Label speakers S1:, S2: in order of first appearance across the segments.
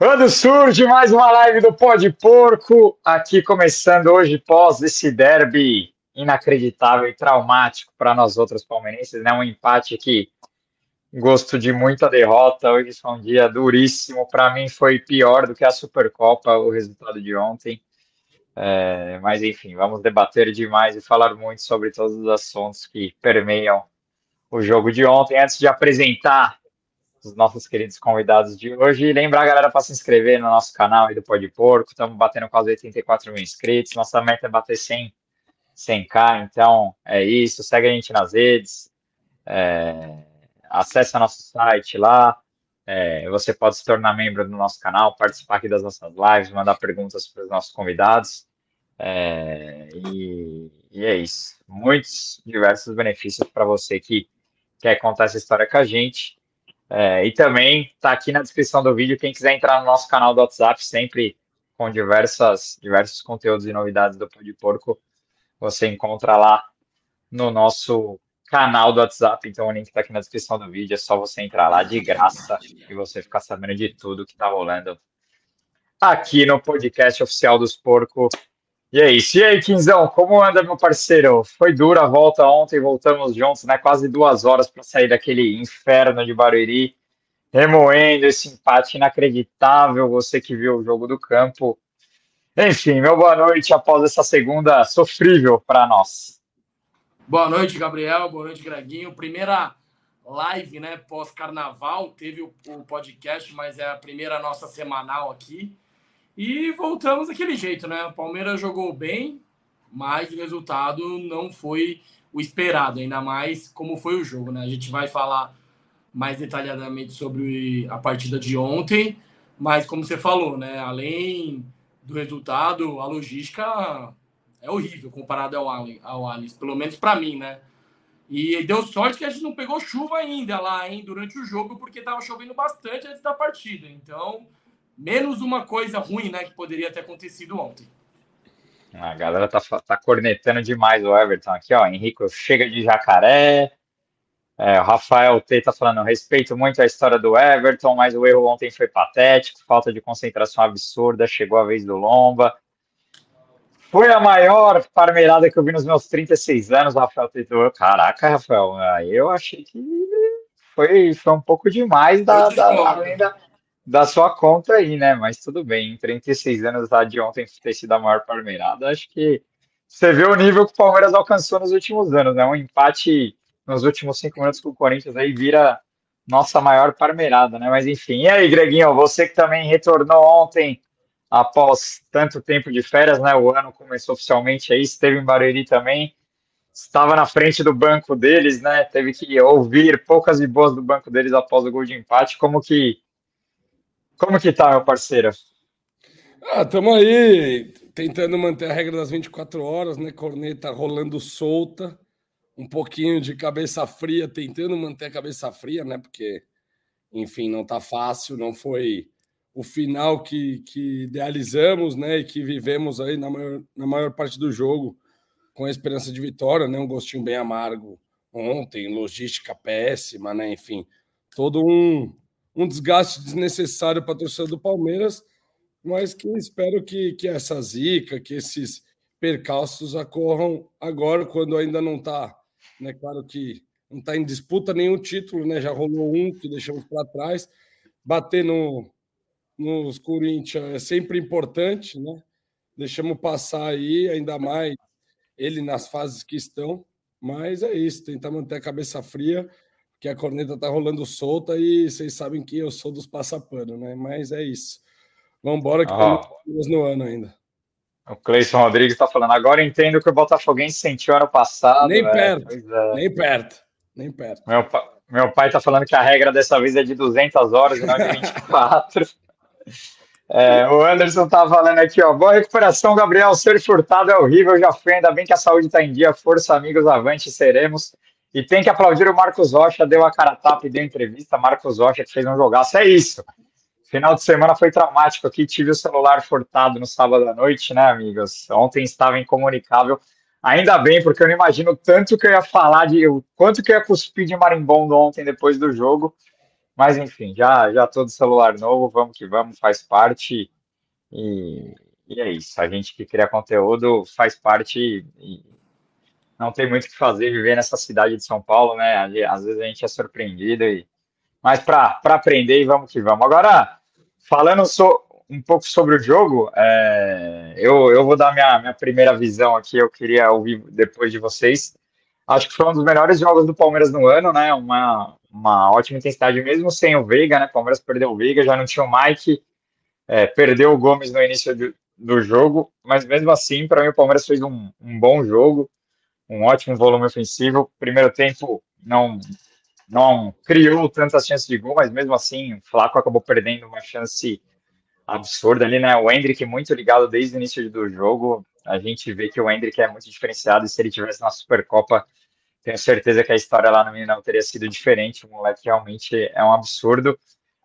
S1: Quando surge mais uma live do Pó de Porco, aqui começando hoje pós esse derby inacreditável e traumático para nós outros palmeirenses, né? Um empate que gosto de muita derrota. Hoje foi um dia duríssimo. Para mim foi pior do que a Supercopa, o resultado de ontem. É, mas enfim, vamos debater demais e falar muito sobre todos os assuntos que permeiam o jogo de ontem. Antes de apresentar os nossos queridos convidados de hoje, lembrar a galera para se inscrever no nosso canal aí do Pó de Porco. Estamos batendo quase 84 mil inscritos. Nossa meta é bater 100, 100k. Então é isso. Segue a gente nas redes. É, acesse nosso site lá. É, você pode se tornar membro do nosso canal, participar aqui das nossas lives, mandar perguntas para os nossos convidados. É, e, e, é isso. Muitos diversos benefícios para você que quer contar essa história com a gente. É, e também está aqui na descrição do vídeo quem quiser entrar no nosso canal do WhatsApp, sempre com diversas, diversos conteúdos e novidades do Pão de Porco. Você encontra lá no nosso canal do WhatsApp, então o link está aqui na descrição do vídeo, é só você entrar lá de graça e você ficar sabendo de tudo que está rolando aqui no podcast oficial dos Porco. E é isso. E aí, Quinzão, como anda, meu parceiro? Foi dura a volta ontem, voltamos juntos, né? Quase duas horas para sair daquele inferno de Barueri, remoendo esse empate inacreditável. Você que viu o jogo do campo. Enfim, meu boa noite após essa segunda sofrível para nós.
S2: Boa noite, Gabriel. Boa noite, Greginho. Primeira live, né, pós-carnaval. Teve o, o, podcast, mas é a primeira nossa semanal aqui. E voltamos daquele jeito, né? O Palmeiras jogou bem, mas o resultado não foi o esperado, ainda mais como foi o jogo, né? A gente vai falar mais detalhadamente sobre a partida de ontem, mas como você falou, né? Além do resultado, a logística é horrível comparado ao, ao Alice, pelo menos para mim, né? E deu sorte que a gente não pegou chuva ainda lá, hein, durante o jogo, porque estava chovendo bastante antes da partida. Então, menos uma coisa ruim, né, que poderia ter acontecido ontem.
S1: A galera tá, tá cornetando demais o Everton aqui, ó. Henrique chega de jacaré. É, o Rafael T tá falando, respeito muito a história do Everton, mas o erro ontem foi patético, falta de concentração absurda, chegou a vez do Lomba. Foi a maior parmeirada que eu vi nos meus 36 anos, Rafael tentou. Caraca, Rafael, eu achei que foi, foi um pouco demais da, da, da, da sua conta aí, né? Mas tudo bem, em 36 anos lá de ontem ter sido a maior parmeirada, acho que você vê o nível que o Palmeiras alcançou nos últimos anos, né? Um empate nos últimos cinco minutos com o Corinthians aí vira nossa maior parmeirada, né? Mas enfim, e aí, Greguinho, você que também retornou ontem após tanto tempo de férias, né? O ano começou oficialmente aí, esteve em Barueri também, estava na frente do banco deles, né? Teve que ouvir poucas e boas do banco deles após o gol de empate. Como que como que tá, meu parceiro?
S3: Ah, estamos aí tentando manter a regra das 24 horas, né? Corneta rolando solta, um pouquinho de cabeça fria, tentando manter a cabeça fria, né? Porque, enfim, não tá fácil, não foi o final que, que idealizamos, né, e que vivemos aí na maior, na maior parte do jogo com a esperança de vitória, né, um gostinho bem amargo ontem, logística péssima, né, enfim, todo um, um desgaste desnecessário para a torcida do Palmeiras, mas que espero que, que essa zica, que esses percalços ocorram agora, quando ainda não está, né, claro que não está em disputa nenhum título, né, já rolou um que deixamos para trás, bater no, nos Corinthians é sempre importante, né? Deixamos passar aí, ainda mais ele nas fases que estão, mas é isso, tentar manter a cabeça fria, que a corneta tá rolando solta e vocês sabem que eu sou dos passapano, né? Mas é isso. Vamos embora que temos no ano ainda.
S1: O Cleison Rodrigues está falando, agora entendo que o Botafoguense sentiu ano passado.
S3: Nem perto, é. nem perto, nem perto.
S1: Meu, meu pai está falando que a regra dessa vez é de 200 horas e não de 24. É, o Anderson tá falando aqui, ó. Boa recuperação, Gabriel. Ser furtado é horrível, já foi. Ainda bem que a saúde tá em dia. Força, amigos, avante, seremos. E tem que aplaudir o Marcos Rocha, deu a cara tapa e deu entrevista. Marcos Rocha que fez um jogaço. É isso. Final de semana foi traumático aqui. Tive o celular furtado no sábado à noite, né, amigos? Ontem estava incomunicável. Ainda bem, porque eu não imagino tanto que eu ia falar de. O quanto que eu ia cuspir de marimbondo ontem depois do jogo. Mas enfim, já, já todo celular novo, vamos que vamos, faz parte. E, e é isso. A gente que cria conteúdo faz parte e não tem muito o que fazer viver nessa cidade de São Paulo, né? Às vezes a gente é surpreendido, e... mas para aprender e vamos que vamos. Agora, falando so, um pouco sobre o jogo, é, eu, eu vou dar minha, minha primeira visão aqui, eu queria ouvir depois de vocês. Acho que foi um dos melhores jogos do Palmeiras no ano, né? Uma, uma ótima intensidade, mesmo sem o Veiga, né? O Palmeiras perdeu o Veiga, já não tinha o Mike, é, perdeu o Gomes no início do, do jogo, mas mesmo assim, para mim, o Palmeiras fez um, um bom jogo, um ótimo volume ofensivo. Primeiro tempo não não criou tantas chances de gol, mas mesmo assim o Flaco acabou perdendo uma chance absurda ali, né? O Hendrick muito ligado desde o início do jogo. A gente vê que o Hendrick é muito diferenciado e se ele tivesse na Supercopa, tenho certeza que a história lá no Mineirão teria sido diferente. O moleque realmente é um absurdo.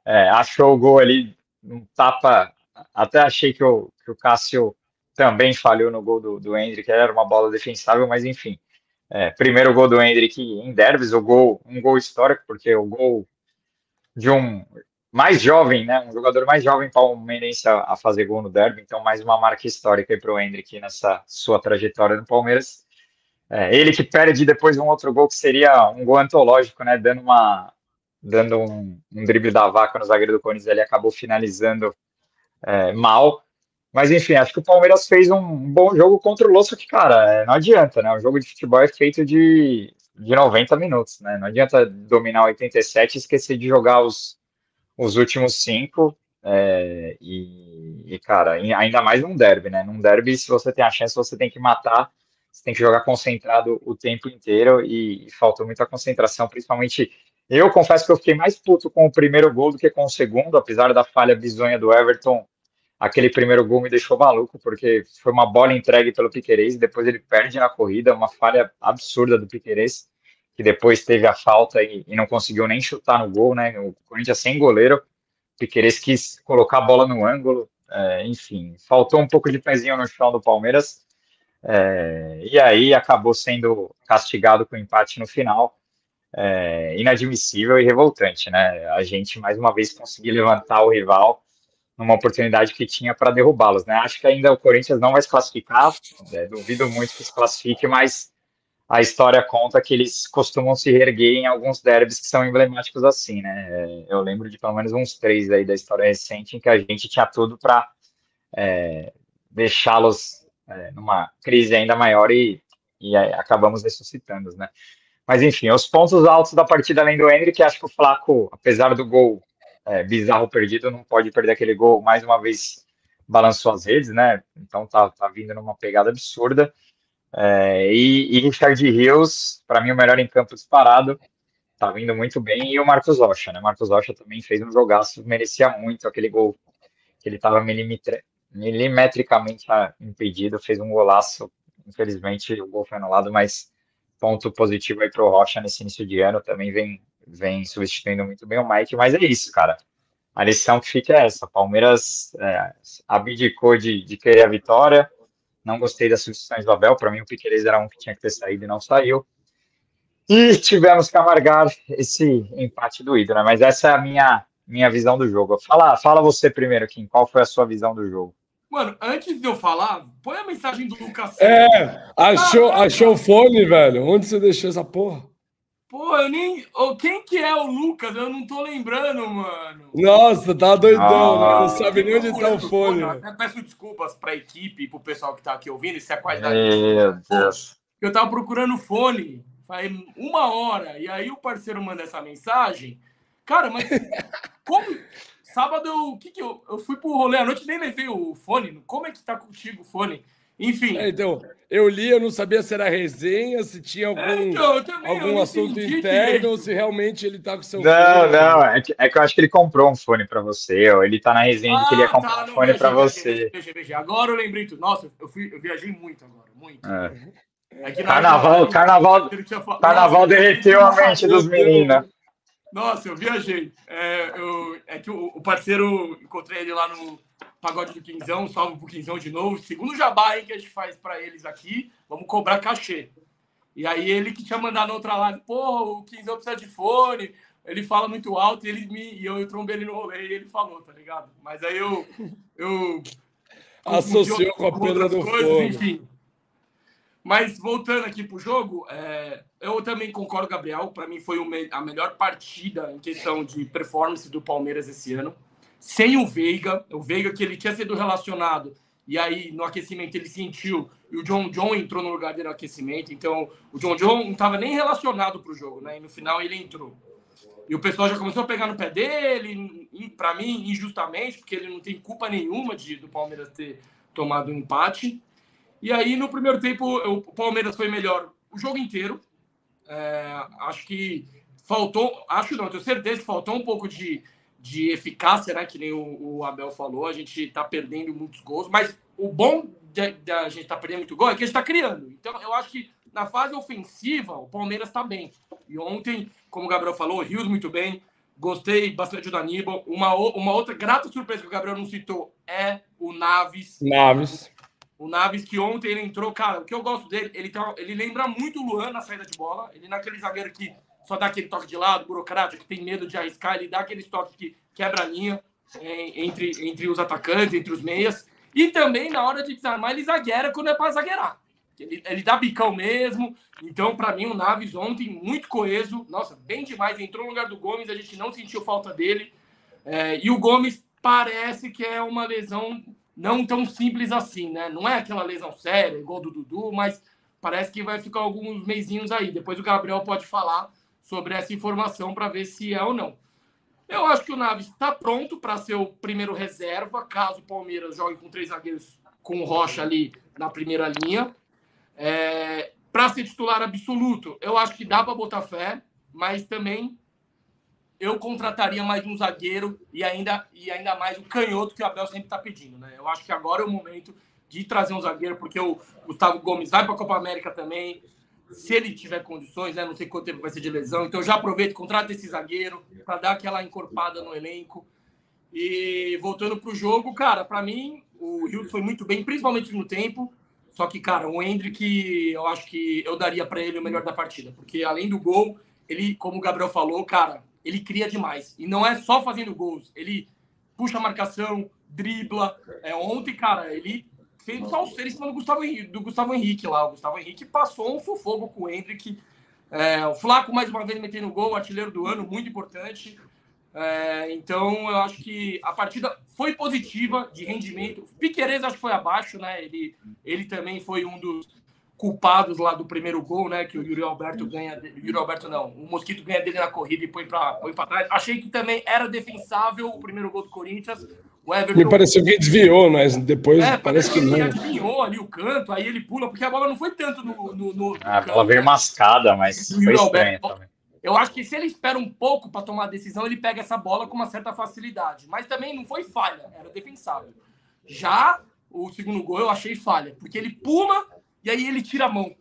S1: É, achou o gol ali, um tapa. Até achei que o, que o Cássio também falhou no gol do, do Hendrick, era uma bola defensável, mas enfim. É, primeiro gol do Hendrick em Derbys, o gol, um gol histórico, porque o gol de um mais jovem, né, um jogador mais jovem palmeirense a, a fazer gol no Derby, então mais uma marca histórica para o Hendrick nessa sua trajetória no Palmeiras. É, ele que perde depois um outro gol que seria um gol antológico, né, dando uma dando um, um drible da vaca no zagueiro do Corinthians, ele acabou finalizando é, mal. Mas enfim, acho que o Palmeiras fez um bom jogo contra o Lô, que, cara, é, não adianta, né? O jogo de futebol é feito de, de 90 minutos, né? Não adianta dominar 87 e esquecer de jogar os, os últimos cinco. É, e, e, cara, ainda mais num derby, né? Num derby, se você tem a chance, você tem que matar, você tem que jogar concentrado o tempo inteiro e, e faltou muita concentração, principalmente. Eu confesso que eu fiquei mais puto com o primeiro gol do que com o segundo, apesar da falha bizonha do Everton aquele primeiro gol me deixou maluco, porque foi uma bola entregue pelo Piquerez, depois ele perde na corrida, uma falha absurda do Piquerez, que depois teve a falta e, e não conseguiu nem chutar no gol, né? O Corinthians sem goleiro, Piquerez quis colocar a bola no ângulo, é, enfim, faltou um pouco de pezinho no chão do Palmeiras, é, e aí acabou sendo castigado com empate no final. É, inadmissível e revoltante, né? A gente mais uma vez conseguir levantar o rival numa oportunidade que tinha para derrubá-los. Né? Acho que ainda o Corinthians não vai se classificar, é, duvido muito que se classifique, mas a história conta que eles costumam se reerguer em alguns derbys que são emblemáticos assim, né? É, eu lembro de pelo menos uns três aí da história recente em que a gente tinha tudo para é, deixá-los é, numa crise ainda maior e, e acabamos ressuscitando, né? Mas enfim, os pontos altos da partida além do Henrique, acho que o Flaco, apesar do gol é, bizarro perdido, não pode perder aquele gol. Mais uma vez balançou as redes, né? Então tá, tá vindo numa pegada absurda. É, e, e Richard Rios, para mim, o melhor em campo disparado, tá vindo muito bem. E o Marcos Rocha, né? Marcos Rocha também fez um jogaço, merecia muito aquele gol que ele estava milimetricamente impedido, fez um golaço. Infelizmente, o gol foi anulado, mas ponto positivo aí para o Rocha nesse início de ano. Também vem vem substituindo muito bem o Mike, mas é isso, cara. A lição que fica é essa: Palmeiras é, abdicou de, de querer a vitória. Não gostei das substituições do Abel. Para mim, o Piqueires era um que tinha que ter saído e não saiu. E tivemos que amargar esse empate doído, né? Mas essa é a minha, minha visão do jogo. Fala, fala você primeiro, Kim. Qual foi a sua visão do jogo?
S2: Mano, antes de eu falar, põe a mensagem do Lucas.
S3: É, achou, achou o fone, velho. Onde você deixou essa porra?
S2: Pô, eu nem. Oh, quem que é o Lucas? Eu não tô lembrando, mano.
S3: Nossa, tá doidão, ah, né? Não sabe nem onde tá o fone.
S2: Eu até peço desculpas pra equipe e pro pessoal que tá aqui ouvindo, isso é a qualidade.
S1: Meu Deus.
S2: Eu tava procurando fone faz uma hora, e aí o parceiro manda essa mensagem. Cara, mas como. Sábado eu. Que que eu, eu fui pro rolê à noite nem levei o fone. Como é que tá contigo o fone? Enfim.
S3: É, então, eu li, eu não sabia se era resenha, se tinha algum, é, então, também, algum assunto interno ou se realmente ele tá com seu
S1: não, fone. Não, é que, é que eu acho que ele comprou um fone para você, ou ele tá na resenha ah, de que ele ia ah, comprar tá, um fone para você.
S2: Veja, veja, Agora eu lembrei tudo. Nossa, eu, fui, eu viajei muito agora, muito.
S1: É. É carnaval, carnaval, carnaval derreteu a mente dos meninos.
S2: Nossa, eu viajei. É, eu, é que o, o, parceiro, encontrei ele lá no Pagode do Quinzão, salve pro Quinzão de novo. Segundo jabá hein, que a gente faz para eles aqui, vamos cobrar cachê. E aí ele que tinha mandado na outra live, pô, o Quinzão precisa de fone, ele fala muito alto e ele me e eu, eu trombei ele no rolê e ele falou, tá ligado? Mas aí eu eu
S3: associou com a pedra do coisas, fone. Enfim.
S2: Mas voltando aqui pro jogo, é, eu também concordo, Gabriel. Para mim foi a melhor partida em questão de performance do Palmeiras esse ano. Sem o Veiga, o Veiga que ele tinha sido relacionado e aí no aquecimento ele sentiu e o John John entrou no lugar dele no aquecimento. Então o John John não estava nem relacionado para o jogo, né? E no final ele entrou. E o pessoal já começou a pegar no pé dele, para mim injustamente, porque ele não tem culpa nenhuma de do Palmeiras ter tomado um empate. E aí, no primeiro tempo, o Palmeiras foi melhor o jogo inteiro. É, acho que faltou, acho não, tenho certeza que faltou um pouco de, de eficácia, né? Que nem o, o Abel falou. A gente está perdendo muitos gols, mas o bom da gente tá perdendo muito gol é que a gente está criando. Então, eu acho que na fase ofensiva, o Palmeiras está bem. E ontem, como o Gabriel falou, o Rios muito bem. Gostei bastante do Aníbal. Uma, uma outra grata surpresa que o Gabriel não citou é o Naves.
S3: Naves.
S2: O Naves, que ontem ele entrou, cara, o que eu gosto dele, ele, tá, ele lembra muito o Luan na saída de bola. Ele não é aquele zagueiro que só dá aquele toque de lado, burocrático, que tem medo de arriscar, ele dá aquele toque que quebra a linha é, entre, entre os atacantes, entre os meias. E também, na hora de desarmar, ele zagueira quando é para zagueirar. Ele, ele dá bicão mesmo. Então, para mim, o Naves ontem, muito coeso. Nossa, bem demais. Entrou no lugar do Gomes, a gente não sentiu falta dele. É, e o Gomes parece que é uma lesão não tão simples assim, né? Não é aquela lesão séria, igual do Dudu, mas parece que vai ficar alguns meizinhos aí. Depois o Gabriel pode falar sobre essa informação para ver se é ou não. Eu acho que o Naves está pronto para ser o primeiro reserva, caso o Palmeiras jogue com três zagueiros com o Rocha ali na primeira linha. É, para ser titular absoluto, eu acho que dá para botar fé, mas também eu contrataria mais um zagueiro e ainda, e ainda mais o canhoto que o Abel sempre está pedindo. Né? Eu acho que agora é o momento de trazer um zagueiro, porque o Gustavo Gomes vai para a Copa América também, se ele tiver condições, né? não sei quanto tempo vai ser de lesão. Então já aproveito, contrata esse zagueiro para dar aquela encorpada no elenco. E voltando para o jogo, cara, para mim o Rio foi muito bem, principalmente no tempo. Só que, cara, o Hendrick, eu acho que eu daria para ele o melhor da partida, porque além do gol, ele, como o Gabriel falou, cara, ele cria demais. E não é só fazendo gols, ele puxa a marcação, dribla. É, ontem, cara, ele fez o salseiro em cima do Gustavo, Henrique, do Gustavo Henrique lá. O Gustavo Henrique passou um sufoco com o Hendrick. É, o Flaco, mais uma vez, metendo gol, artilheiro do ano, muito importante. É, então, eu acho que a partida foi positiva de rendimento. Piqueires acho que foi abaixo, né? Ele, ele também foi um dos culpados lá do primeiro gol, né? Que o Yuri Alberto ganha. O Yuri Alberto não, o Mosquito ganha dele na corrida e põe para põe trás. Achei que também era defensável o primeiro gol do Corinthians.
S3: O Everton... Me pareceu que desviou, mas depois é, parece que não. Ele
S2: desviou ali o canto, aí ele pula, porque a bola não foi tanto no. no, no
S1: ah, a bola veio né? mascada, mas foi estranho
S2: também. Eu acho que se ele espera um pouco para tomar a decisão, ele pega essa bola com uma certa facilidade. Mas também não foi falha, era defensável. Já o segundo gol eu achei falha, porque ele pula e aí ele tira a mão.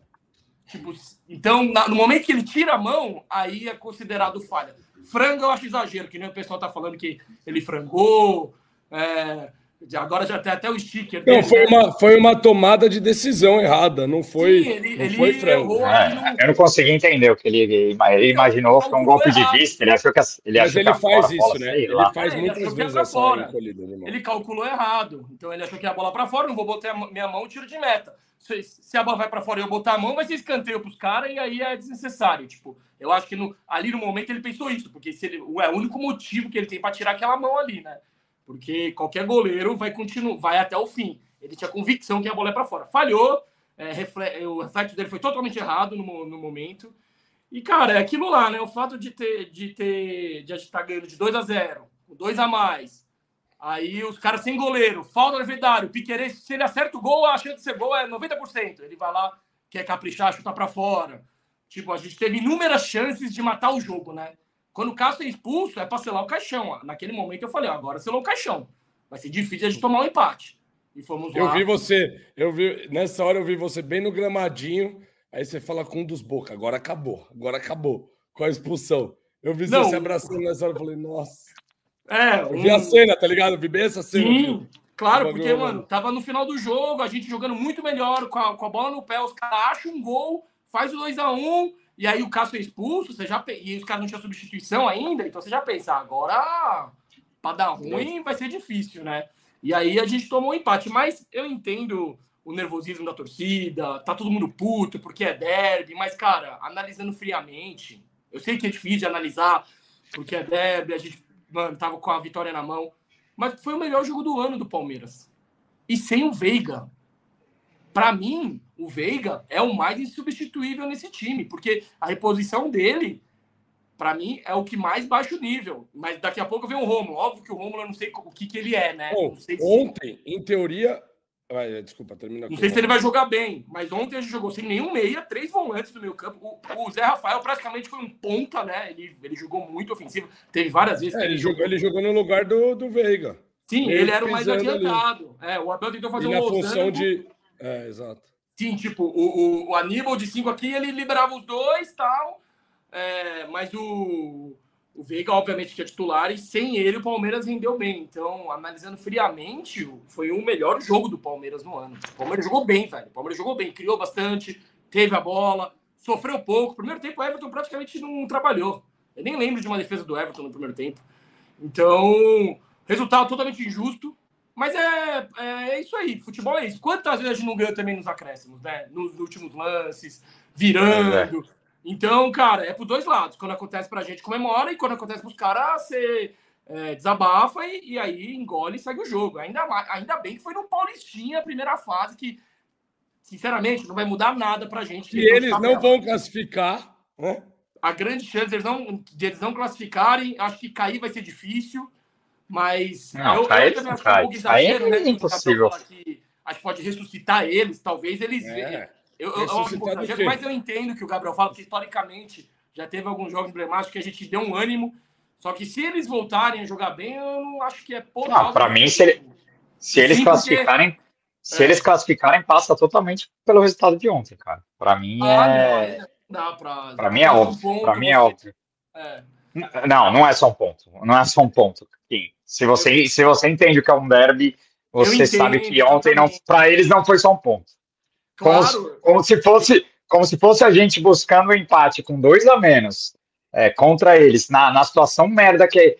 S2: Tipo, então, na, no momento que ele tira a mão, aí é considerado falha. Frango eu acho exagero, que nem o pessoal tá falando que ele frangou. É, agora já tem até o sticker.
S3: Não, dele, foi, né? uma, foi uma tomada de decisão errada, não foi, Sim, ele, não ele foi frango.
S1: É, eu não consegui entender o que ele, ele então, imaginou, foi um golpe errado. de vista, ele achou que ele
S3: Mas ele faz isso, bola, né?
S2: Ele faz é, muitas ele vezes essa Ele calculou errado, então ele achou que a bola para fora, não vou botar minha mão, tiro de meta se a bola vai para fora eu botar a mão, vai ser escanteio para os caras e aí é desnecessário. Tipo, eu acho que no, ali no momento ele pensou isso, porque se ele, é o único motivo que ele tem para tirar aquela mão ali, né? Porque qualquer goleiro vai continuar, vai até o fim. Ele tinha convicção que a bola é para fora. Falhou, é, refle, o reflexo dele foi totalmente errado no, no momento. E, cara, é aquilo lá, né? O fato de ter, de ter, de a gente estar tá ganhando de 2 a 0 com 2 a mais, Aí os caras sem goleiro, falta no Vedário, Piqueires, se ele acerta o gol, a chance de ser gol é 90%. Ele vai lá, quer caprichar, chutar para fora. Tipo, a gente teve inúmeras chances de matar o jogo, né? Quando o Cássio é expulso, é para selar o caixão. Naquele momento eu falei, agora selou o caixão. Vai ser difícil a gente tomar um empate. E fomos lá.
S3: Eu vi você, eu vi, nessa hora eu vi você bem no gramadinho, aí você fala com um dos boca, agora acabou, agora acabou, com a expulsão. Eu vi você se abraçando nessa hora, eu falei, nossa.
S2: É,
S3: eu vi a cena, tá ligado? Vi bem essa cena.
S2: Sim, claro, porque, mano, tava no final do jogo, a gente jogando muito melhor, com a, com a bola no pé, os caras acham um gol, faz o 2x1, um, e aí o Cássio é expulso, você já, e os caras não tinham substituição ainda, então você já pensa, agora para dar ruim vai ser difícil, né? E aí a gente tomou um empate, mas eu entendo o nervosismo da torcida, tá todo mundo puto porque é derby, mas, cara, analisando friamente, eu sei que é difícil de analisar porque é derby, a gente mano, tava com a vitória na mão. Mas foi o melhor jogo do ano do Palmeiras. E sem o Veiga. Para mim, o Veiga é o mais insubstituível nesse time, porque a reposição dele, para mim, é o que mais baixa o nível. Mas daqui a pouco vem o Romulo. Óbvio que o Romulo eu não sei o que, que ele é, né?
S3: Bom,
S2: se...
S3: Ontem, em teoria, Vai, desculpa, termina.
S2: Não sei se ele vai jogar bem, mas ontem a gente jogou sem nenhum meia, três volantes no meio campo. O, o Zé Rafael praticamente foi um ponta, né? Ele, ele jogou muito ofensivo. Teve várias vezes.
S3: É, ele, jogou, ele jogou no lugar do, do Veiga.
S2: Sim, ele era o mais adiantado. É, o Abel tentou fazer
S3: e
S2: um
S3: na função de. É, exato.
S2: Sim, tipo, o, o, o Aníbal de cinco aqui, ele liberava os dois tal. É, mas o, o Veiga, obviamente, que é titular, e sem ele o Palmeiras rendeu bem. Então, analisando friamente, foi o melhor jogo do Palmeiras no ano. O Palmeiras jogou bem, velho. O Palmeiras jogou bem, criou bastante, teve a bola, sofreu pouco. Primeiro tempo, o Everton praticamente não trabalhou. Eu nem lembro de uma defesa do Everton no primeiro tempo. Então, resultado totalmente injusto. Mas é, é, é isso aí, futebol é isso. Quantas vezes a gente não ganhou também nos acréscimos, né? Nos últimos lances, virando. É, é. Então, cara, é por dois lados. Quando acontece pra gente, comemora, e quando acontece pros caras, você é, desabafa e, e, aí engole e segue o jogo. Ainda, ainda bem que foi no Paulistinha a primeira fase, que, sinceramente, não vai mudar nada pra gente.
S3: E eles não vão classificar, né?
S2: A grande chance de eles, não, de eles não classificarem, acho que cair vai ser difícil, mas
S1: não, eu, cair, eu também acho que é um pouco exagero, né?
S2: É impossível. Que a gente pode ressuscitar eles, talvez eles. É. Eu, eu, eu, mas eu entendo que o Gabriel fala, que historicamente já teve alguns jogos emblemáticos que a gente deu um ânimo. Só que se eles voltarem a jogar bem, eu não acho que é
S1: por Não, para mim, se, ele, se eles Sim, classificarem, porque... se é. eles classificarem, passa totalmente pelo resultado de ontem, cara. Para mim ah, é. Para mim é óbvio. Um para mim é óbvio. É. Não, não é só um ponto. Não é só um ponto. Se você, se você entende o que é um derby, você sabe que ontem não, para eles não foi só um ponto. Claro. Como, como, se fosse, como se fosse a gente buscando um empate com dois a menos é, contra eles, na, na situação merda que.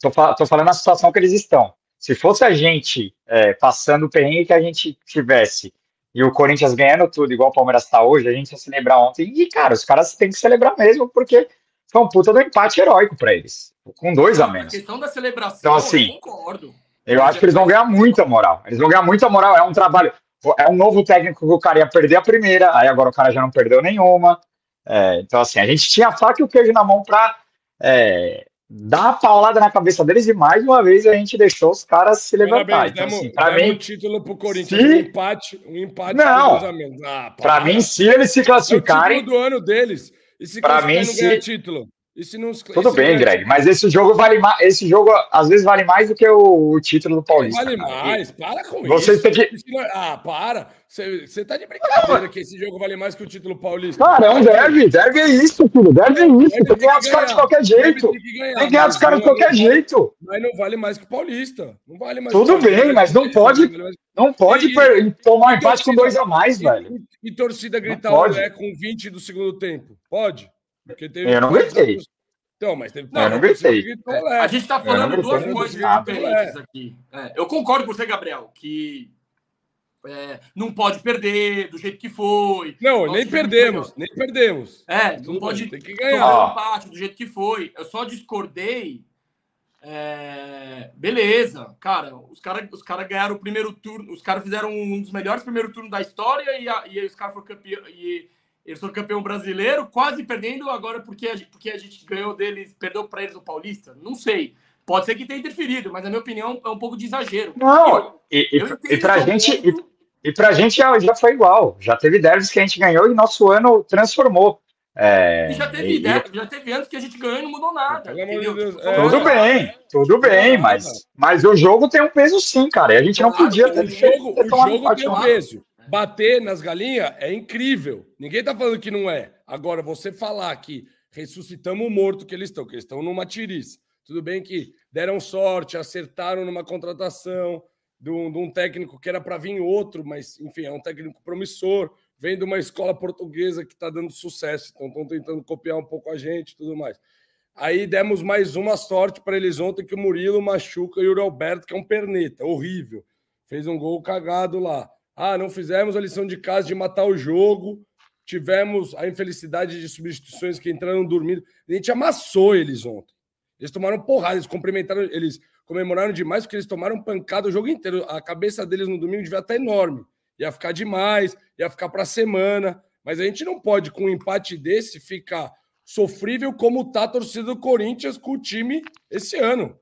S1: Tô, tô falando na situação que eles estão. Se fosse a gente é, passando o perrengue que a gente tivesse e o Corinthians ganhando tudo, igual o Palmeiras está hoje, a gente ia celebrar ontem. E, cara, os caras têm que celebrar mesmo, porque foi um puta do empate heróico para eles, com dois a menos. A
S2: questão da celebração,
S1: então, assim,
S2: eu concordo.
S1: Eu acho que eles vão ganhar muita moral. Eles vão ganhar muita moral. É um trabalho é um novo técnico que o cara ia perder a primeira, aí agora o cara já não perdeu nenhuma. É, então, assim, a gente tinha a faca e o queijo na mão para é, dar a paulada na cabeça deles e mais uma vez a gente deixou os caras se levantar. Então, assim, para mim,
S3: um título pro Corinthians, se... um empate, um empate.
S1: Não, ah, para mim, se eles se classificarem,
S3: é o título do ano deles. E se
S1: para mim, se
S3: título.
S1: E não, Tudo bem, Greg, mas esse jogo vale mais. Esse jogo às vezes vale mais do que o, o título do Paulista.
S3: Vale cara. mais, para com
S1: Vocês
S3: isso.
S1: Que...
S3: Ah, para. Você tá de brincadeira que esse jogo vale mais que o título paulista.
S1: Cara, é um derby. Derby é isso, filho. Derby é isso. Tem que ganhar dos caras de qualquer jeito. Tem que ganhar dos caras de qualquer jeito.
S3: Mas não vale mais que o paulista. Não vale mais.
S1: Tudo bem, mas não pode. Não pode tomar um empate com dois a mais, velho.
S3: E torcida gritar olé com 20 do segundo tempo? Pode?
S1: Porque teve eu não gritei.
S3: Então, mas teve.
S1: Não, eu não gritei.
S2: É, a gente está falando duas coisas diferentes é. aqui. É, eu concordo com você, Gabriel, que é, não pode perder do jeito que foi.
S3: Não, nem perdemos, nem perdemos.
S2: É, não pode tem que ganhar. Empate do jeito que foi. Eu só discordei. É, beleza, cara, os caras os cara ganharam o primeiro turno, os caras fizeram um dos melhores primeiros turnos da história e, a, e os caras foram campeão. E, eles foram campeão brasileiro, quase perdendo agora porque a, porque a gente ganhou deles, perdeu para eles o Paulista. Não sei. Pode ser que tenha interferido, mas na minha opinião é um pouco de exagero.
S1: Não, eu, e, e, e pra gente. E, e pra gente já, já foi igual. Já teve derbys que a gente ganhou e nosso ano transformou. É,
S2: e já teve, e, ideia, já teve anos que a gente ganhou e não mudou nada. Deus,
S1: é, tudo bem, tudo bem, mas, mas o jogo tem um peso sim, cara. E a gente claro, não podia ter.
S3: O jogo, o jogo tem um peso. Bater nas galinhas é incrível. Ninguém tá falando que não é. Agora, você falar que ressuscitamos o morto que eles estão, que eles estão numa tiriça. Tudo bem que deram sorte, acertaram numa contratação de um, de um técnico que era para vir outro, mas enfim, é um técnico promissor vem de uma escola portuguesa que está dando sucesso, então estão tentando copiar um pouco a gente tudo mais. Aí demos mais uma sorte para eles ontem que o Murilo machuca e o Roberto, que é um perneta, horrível. Fez um gol cagado lá. Ah, não fizemos a lição de casa de matar o jogo. Tivemos a infelicidade de substituições que entraram dormindo. A gente amassou eles ontem. Eles tomaram porrada, eles cumprimentaram, eles comemoraram demais porque eles tomaram pancada o jogo inteiro. A cabeça deles no domingo devia estar enorme ia ficar demais, ia ficar para a semana. Mas a gente não pode, com um empate desse, ficar sofrível como tá a torcida do Corinthians com o time esse ano.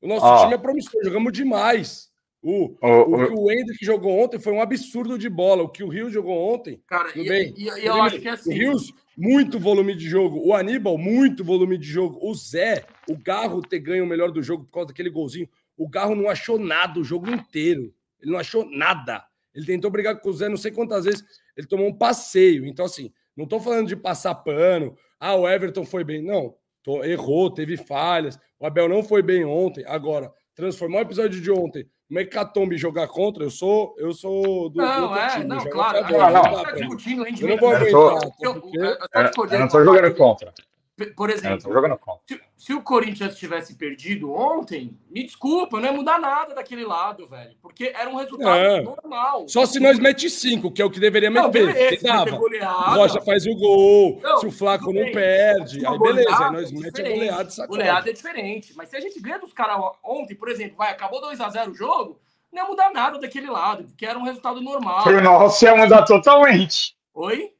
S3: O nosso oh. time é promissor, jogamos demais. O, oh, o que o Hendrick jogou ontem foi um absurdo de bola. O que o Rios jogou ontem.
S2: Cara, e, bem, e, e eu acho que é assim.
S3: O Rios, muito volume de jogo. O Aníbal, muito volume de jogo. O Zé, o Garro ter ganho o melhor do jogo por causa daquele golzinho. O Garro não achou nada o jogo inteiro. Ele não achou nada. Ele tentou brigar com o Zé não sei quantas vezes. Ele tomou um passeio. Então, assim, não estou falando de passar pano. Ah, o Everton foi bem. Não. Tô, errou, teve falhas. O Abel não foi bem ontem. Agora, transformar o episódio de ontem numa hecatombe jogar contra, eu sou, eu sou
S2: do. Não, do é, time, não, claro.
S1: Não, não, não. Tá discutindo, eu não vou aguentar. Eu, eu, eu, eu não estou jogando contra.
S2: Por exemplo, se, se, o Corinthians tivesse perdido ontem, me desculpa, não ia mudar nada daquele lado, velho. Porque era um resultado é. normal.
S3: Só se nós mete cinco, que é o que deveria meter. Beleza, o Rocha faz o gol, não, se o Flaco não perde, aí beleza, aí nós é mete a goleada e
S2: Goleada é diferente. Mas se a gente ganha dos caras ontem, por exemplo, vai, acabou 2x0 o jogo, não ia mudar nada daquele lado, porque era um resultado normal.
S1: Pro nosso ia mudar totalmente.
S2: Oi?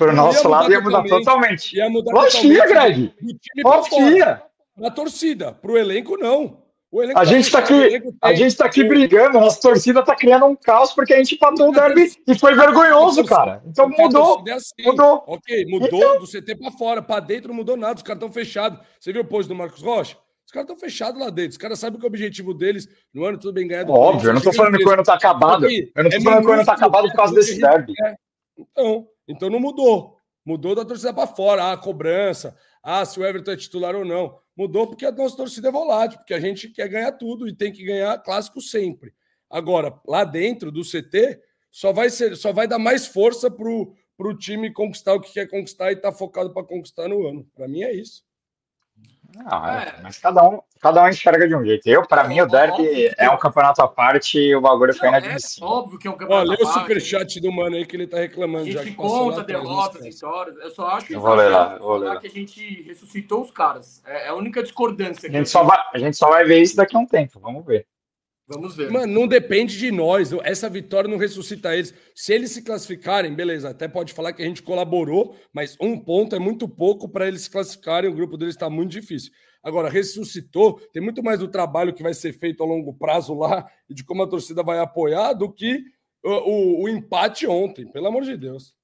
S1: Pro nosso ia lado ia mudar totalmente. Ia mudar Lógico ia, Greg. Lógico ia.
S3: Na torcida. Pro elenco, não. O
S1: elenco a, tá gente tá aqui, a gente tá aqui brigando, nossa torcida tá criando um caos porque a gente empatou o derby e foi vergonhoso, cara. Então mudou. É assim. Mudou.
S3: Ok, mudou então... do CT pra fora. Pra dentro não mudou nada, os caras estão fechados. Você viu o post do Marcos Rocha? Os caras estão fechados lá dentro. Os caras sabem que o objetivo deles no ano tudo bem ganhado.
S1: Óbvio, eu não tô falando que o ano tá acabado. Eu não tô é falando que o ano tá acabado por causa desse derby.
S3: Então, então não mudou. Mudou da torcida para fora. Ah, a cobrança. Ah, se o Everton é titular ou não. Mudou porque a nossa torcida é volátil, porque a gente quer ganhar tudo e tem que ganhar clássico sempre. Agora, lá dentro do CT, só vai ser, só vai dar mais força pro, pro time conquistar o que quer conquistar e tá focado para conquistar no ano. Para mim é isso.
S1: Ah, é. Mas cada um, cada um enxerga de um jeito. Eu, para mim, o derby é um campeonato à parte e o bagulho foi inadmissível.
S2: É óbvio que é um campeonato
S3: Olha, à parte. Olha o superchat do mano aí que ele tá reclamando. A
S2: gente conta derrotas, vitórias. Eu só acho que,
S1: eu vou ler lá, vou ler
S2: que a gente ressuscitou os caras. É, é a única discordância.
S1: A gente, só vai, a gente só vai ver isso daqui a um tempo. Vamos ver.
S2: Vamos ver.
S3: Mano, não depende de nós. Essa vitória não ressuscita eles. Se eles se classificarem, beleza, até pode falar que a gente colaborou, mas um ponto é muito pouco para eles se classificarem. O grupo deles está muito difícil. Agora, ressuscitou, tem muito mais do trabalho que vai ser feito a longo prazo lá e de como a torcida vai apoiar do que o, o, o empate ontem, pelo amor de Deus.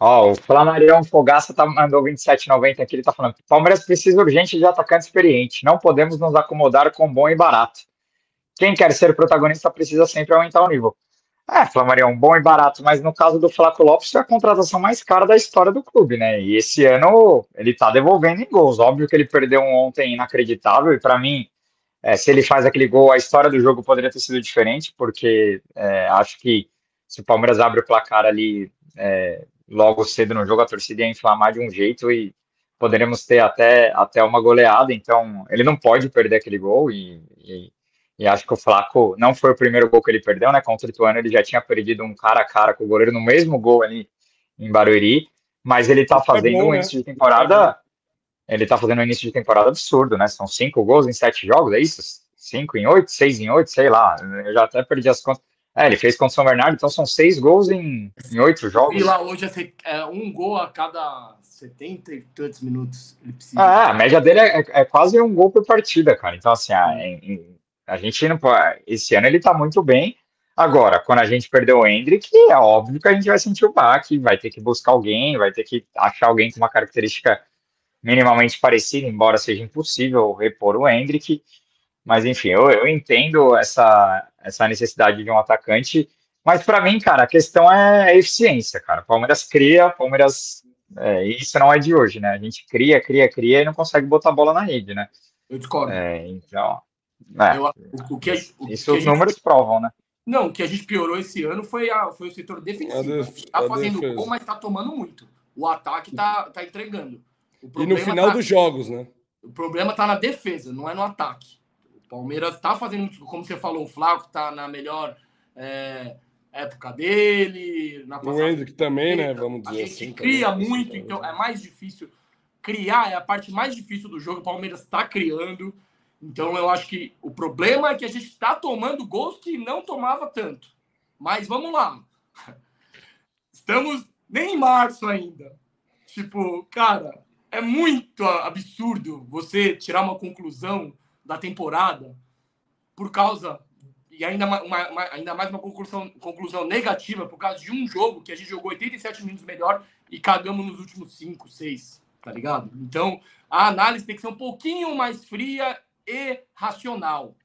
S1: Ó, oh, o Flamarião Fogaça tá, mandou 27,90 aqui, ele tá falando Palmeiras precisa urgente de atacante experiente, não podemos nos acomodar com bom e barato quem quer ser protagonista precisa sempre aumentar o nível. É, Flamengo, um bom e barato, mas no caso do Flaco Lopes é a contratação mais cara da história do clube, né? E esse ano ele tá devolvendo em gols. Óbvio que ele perdeu um ontem inacreditável, e para mim, é, se ele faz aquele gol, a história do jogo poderia ter sido diferente, porque é, acho que se o Palmeiras abre o placar ali é, logo cedo no jogo, a torcida ia inflamar de um jeito e poderemos ter até, até uma goleada. Então, ele não pode perder aquele gol e, e e acho que o Flaco não foi o primeiro gol que ele perdeu, né? Contra o Ituano, ele já tinha perdido um cara a cara com o goleiro no mesmo gol ali em Barueri. Mas ele tá fazendo é bom, um né? início de temporada. Ele tá fazendo um início de temporada absurdo, né? São cinco gols em sete jogos, é isso? Cinco em oito, seis em oito, sei lá. Eu já até perdi as contas. É, ele fez contra o São Bernardo, então são seis gols em, em oito jogos.
S2: E lá hoje é um gol a cada 70 e tantos minutos. Ele
S1: precisa. Ah, a média dele é, é, quase um gol por partida, cara. Então, assim, a, em, a gente não pode. Esse ano ele tá muito bem. Agora, quando a gente perdeu o Hendrick, é óbvio que a gente vai sentir o baque, vai ter que buscar alguém, vai ter que achar alguém com uma característica minimamente parecida, embora seja impossível repor o Hendrick. Mas, enfim, eu, eu entendo essa, essa necessidade de um atacante. Mas, para mim, cara, a questão é a eficiência, cara. Palmeiras cria, Palmeiras. É, isso não é de hoje, né? A gente cria, cria, cria e não consegue botar a bola na rede, né?
S2: Eu discordo.
S1: É, então. É,
S2: eu, o, o, que, o,
S1: isso os números gente... provam, né?
S2: Não, o que a gente piorou esse ano foi, a, foi o setor defensivo. Def tá fazendo defesa. gol, mas tá tomando muito. O ataque tá, tá entregando.
S3: e no final
S2: tá,
S3: dos jogos, né?
S2: O problema tá na defesa, não é no ataque. O Palmeiras tá fazendo muito, como você falou, o Flávio tá na melhor é, época dele. Na
S3: o Hendrick também, né? Vamos dizer
S2: a gente assim. cria também, muito, então é mais difícil. Criar é a parte mais difícil do jogo. O Palmeiras está criando. Então eu acho que o problema é que a gente está tomando gols que não tomava tanto. Mas vamos lá. Estamos nem em março ainda. Tipo, cara, é muito absurdo você tirar uma conclusão da temporada por causa e ainda uma, uma, ainda mais uma conclusão, conclusão negativa por causa de um jogo que a gente jogou 87 minutos melhor e cagamos nos últimos 5, 6, tá ligado? Então, a análise tem que ser um pouquinho mais fria e racional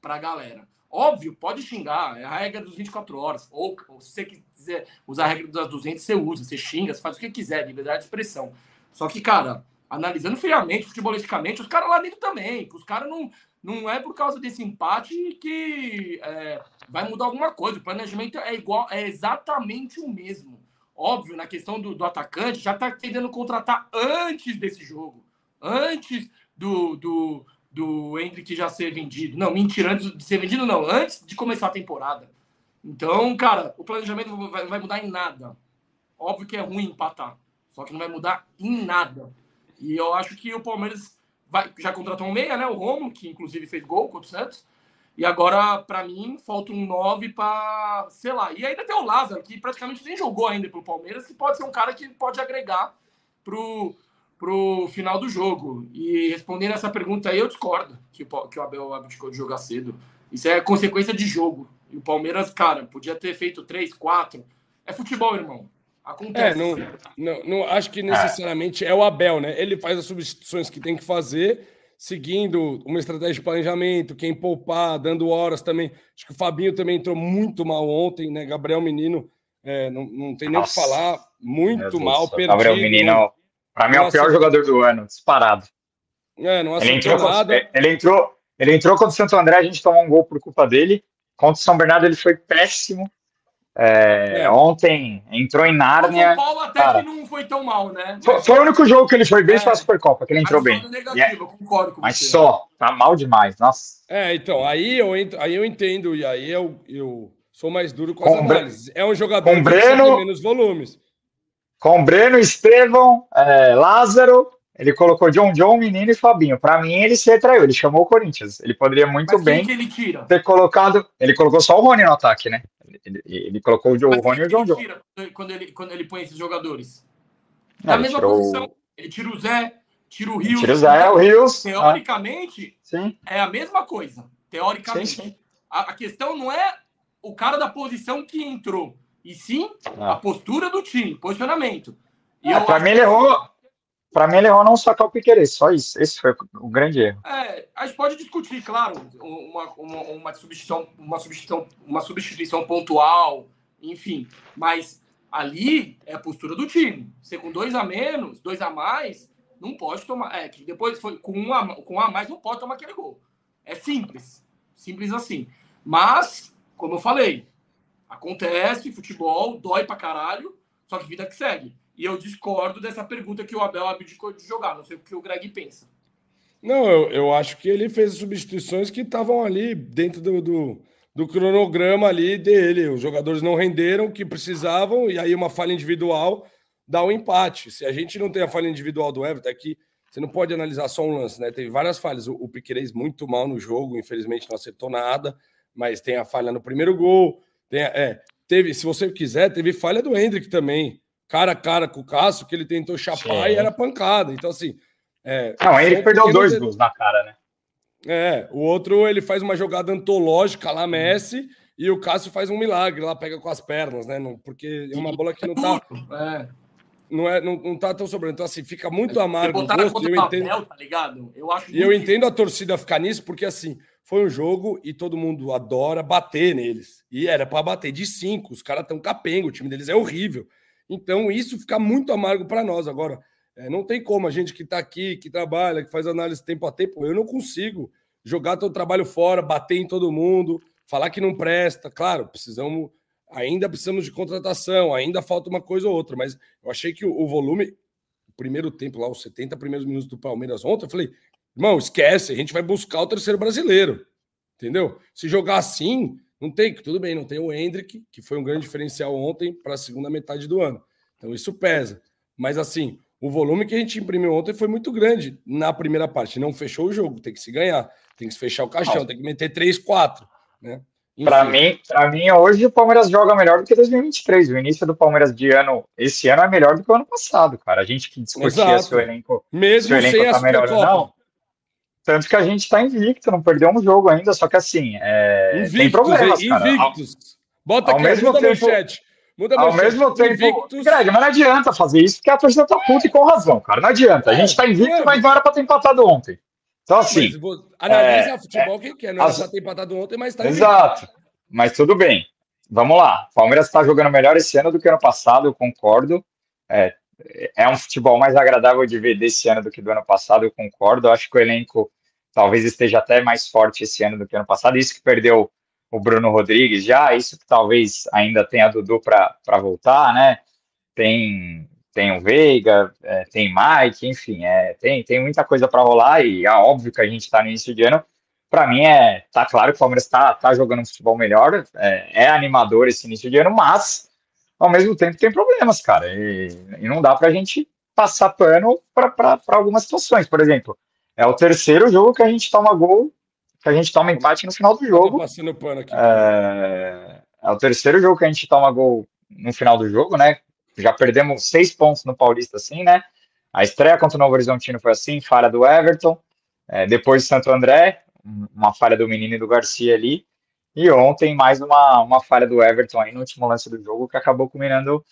S2: para a galera. Óbvio, pode xingar, é a regra dos 24 horas. Ou, ou, se você quiser usar a regra das 200, você usa, você xinga, você faz o que quiser, liberdade de expressão. Só que, cara, analisando friamente, futebolisticamente, os caras lá dentro também. Os caras não, não é por causa desse empate que é, vai mudar alguma coisa. O planejamento é igual, é exatamente o mesmo. Óbvio, na questão do, do atacante, já está querendo contratar antes desse jogo. Antes do, do, do Hendrick já ser vendido. Não, mentira, antes de ser vendido, não, antes de começar a temporada. Então, cara, o planejamento vai, vai mudar em nada. Óbvio que é ruim empatar, só que não vai mudar em nada. E eu acho que o Palmeiras vai, já contratou um meia, né? O Romo, que inclusive fez gol contra o Santos. E agora, para mim, falta um 9 para, sei lá. E ainda tem o Lázaro, que praticamente nem jogou ainda pelo Palmeiras, que pode ser um cara que pode agregar pro, pro final do jogo. E respondendo essa pergunta aí, eu discordo que o, que o Abel abdicou de jogar cedo. Isso é consequência de jogo. E o Palmeiras, cara, podia ter feito três, quatro. É futebol, irmão. Acontece.
S3: É, não, não, não acho que necessariamente é o Abel, né? Ele faz as substituições que tem que fazer, seguindo uma estratégia de planejamento, quem poupar, dando horas também. Acho que o Fabinho também entrou muito mal ontem, né? Gabriel Menino, é, não, não tem nem o que falar, muito mal, perdido.
S1: Gabriel Menino para mim é o pior jogador do ano, disparado.
S3: É, não
S1: ele entrou, nada. ele entrou, ele entrou contra o Santo André, a gente tomou um gol por culpa dele. Contra o São Bernardo ele foi péssimo. É, é. Ontem entrou em Nárnia.
S2: O São Paulo até cara, que não foi tão mal, né?
S1: Foi, foi, o único jogo que ele foi bem, é, foi a Supercopa, que ele entrou bem.
S2: Negativo, eu concordo com
S1: mas você. só, tá mal demais, nossa.
S3: É, então, aí eu, aí eu entendo, e aí eu, eu sou mais duro com, com as análises. É um jogador
S1: com que Breno,
S3: menos volumes
S1: com Breno, Estevão, é, Lázaro, ele colocou John John, Menino e Fabinho. Para mim, ele se retraiu, ele chamou o Corinthians. Ele poderia muito
S2: Mas
S1: bem ter colocado. Ele colocou só o Rony no ataque, né? Ele, ele colocou o, Mas Rony e o John John.
S2: Quando ele, quando ele põe esses jogadores? Na é, mesma tirou... posição. Ele tira o Zé, tira o Rios.
S1: Tira o Zé, o Rios.
S2: Teoricamente,
S1: ah.
S2: é a mesma coisa. Teoricamente. Sim, sim. A, a questão não é o cara da posição que entrou, e sim ah. a postura do time, posicionamento.
S1: É, para mim, ele errou. Para mim, ele errou não sacar o Piqueires, só isso. Esse foi o grande erro.
S2: É, a gente pode discutir, claro, uma, uma, uma, substituição, uma, substituição, uma substituição pontual, enfim. Mas ali é a postura do time. Ser com dois a menos, dois a mais, não pode tomar. É, que depois foi com um a, com um a mais, não pode tomar aquele gol. É simples. Simples assim. Mas, como eu falei, acontece, futebol, dói pra caralho, só que vida que segue. E eu discordo dessa pergunta que o Abel abdicou de jogar. Não sei o que o Greg pensa.
S3: Não, eu, eu acho que ele fez substituições que estavam ali dentro do, do, do, cronograma ali dele. Os jogadores não renderam o que precisavam, e aí uma falha individual dá um empate. Se a gente não tem a falha individual do Everton aqui, você não pode analisar só um lance, né? Teve várias falhas. O, o Piquerez muito mal no jogo, infelizmente não acertou nada, mas tem a falha no primeiro gol, Tem, é, teve, se você quiser, teve falha do Hendrick também. Cara a cara com o Cássio, que ele tentou chapar Sim. e era pancada. Então, assim.
S1: É, não, ele perdeu dois gols na cara, né?
S3: É, o outro ele faz uma jogada antológica lá, Messi, e o Cássio faz um milagre lá, pega com as pernas, né? Não, porque é uma bola que não tá. É. Não, é, não, não tá tão sobrando. Então, assim, fica muito amargo o gosto. Eu entendo, tá ligado? Eu acho e eu entendo a torcida ficar nisso, porque assim, foi um jogo e todo mundo adora bater neles. E era para bater de cinco. Os caras estão capenga, o time deles é horrível. Então, isso fica muito amargo para nós. Agora, é, não tem como a gente que está aqui, que trabalha, que faz análise tempo a tempo, eu não consigo jogar todo o trabalho fora, bater em todo mundo, falar que não presta. Claro, precisamos, ainda precisamos de contratação, ainda falta uma coisa ou outra, mas eu achei que o, o volume, o primeiro tempo lá, os 70 primeiros minutos do Palmeiras ontem, eu falei, irmão, esquece, a gente vai buscar o terceiro brasileiro. Entendeu? Se jogar assim, não tem, tudo bem, não tem o Hendrick, que foi um grande diferencial ontem para a segunda metade do ano. Então isso pesa. Mas assim, o volume que a gente imprimiu ontem foi muito grande na primeira parte. Não fechou o jogo, tem que se ganhar, tem que se fechar o caixão, tem que meter 3, 4. Né?
S1: Para mim, para mim, hoje o Palmeiras joga melhor do que 2023. O início do Palmeiras de ano, esse ano é melhor do que o ano passado, cara. A gente que discutia Exato. se o elenco,
S3: Mesmo se o elenco sem tá melhor ou não.
S1: Tanto que a gente está invicto, não perdeu um jogo ainda, só que assim, é... tem problemas, cara. Invictus.
S3: Bota aqui, ao mesmo tempo, chat.
S1: Muda ao mesmo tempo. Greg, mas não adianta fazer isso, porque a torcida tá puta e com razão, cara. Não adianta. A gente tá invicto, mas não era pra ter empatado ontem. Então, assim.
S3: Analisa é, futebol quem quer, não era pra ter empatado ontem, mas tá
S1: Exato. Invicto. Mas tudo bem. Vamos lá. Palmeiras está jogando melhor esse ano do que ano passado, eu concordo. É, é um futebol mais agradável de ver desse ano do que do ano passado, eu concordo. Eu acho que o elenco talvez esteja até mais forte esse ano do que ano passado. Isso que perdeu o Bruno Rodrigues já, isso que talvez ainda tenha Dudu para voltar, né? Tem, tem o Veiga, é, tem Mike, enfim, é, tem, tem muita coisa para rolar e é óbvio que a gente está no início de ano. Para mim, é tá claro que o Palmeiras está tá jogando um futebol melhor, é, é, animador esse início de ano, mas ao mesmo tempo tem problemas, cara, e, e não dá para a gente passar pano para algumas situações. Por exemplo, é o terceiro jogo que a gente toma gol, que a gente toma empate no final do jogo.
S3: Passando pano aqui.
S1: É... é o terceiro jogo que a gente toma gol no final do jogo, né? Já perdemos seis pontos no Paulista, assim, né? A estreia contra o Novo Horizontino foi assim, falha do Everton. É, depois Santo André, uma falha do Menino e do Garcia ali. E ontem mais uma, uma falha do Everton aí no último lance do jogo que acabou culminando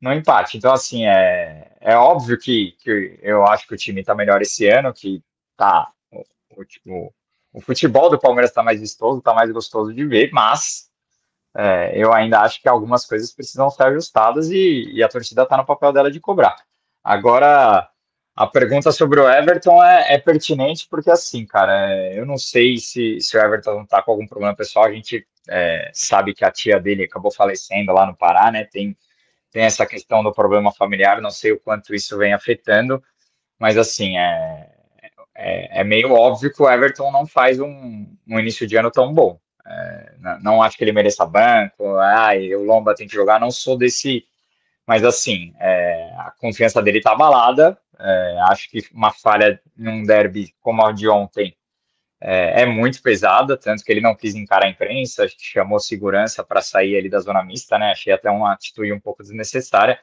S1: no empate. Então, assim, é, é óbvio que, que eu acho que o time está melhor esse ano, que tá. O, o, o futebol do Palmeiras está mais vistoso, está mais gostoso de ver, mas é, eu ainda acho que algumas coisas precisam ser ajustadas e, e a torcida está no papel dela de cobrar. Agora, a pergunta sobre o Everton é, é pertinente porque, assim, cara, é, eu não sei se, se o Everton está com algum problema pessoal. A gente é, sabe que a tia dele acabou falecendo lá no Pará, né? Tem, tem essa questão do problema familiar, não sei o quanto isso vem afetando, mas, assim, é, é, é, meio óbvio que o Everton não faz um, um início de ano tão bom. É, não, não, acho que ele mereça banco, ah, o Lomba tem que jogar, não sou desse. Mas assim, é, a confiança dele está abalada. É, acho que uma falha num derby como a de ontem é, é, muito pesada, tanto que ele não quis encarar a imprensa, chamou segurança para sair ali da zona mista, né? Achei até uma atitude um pouco desnecessária.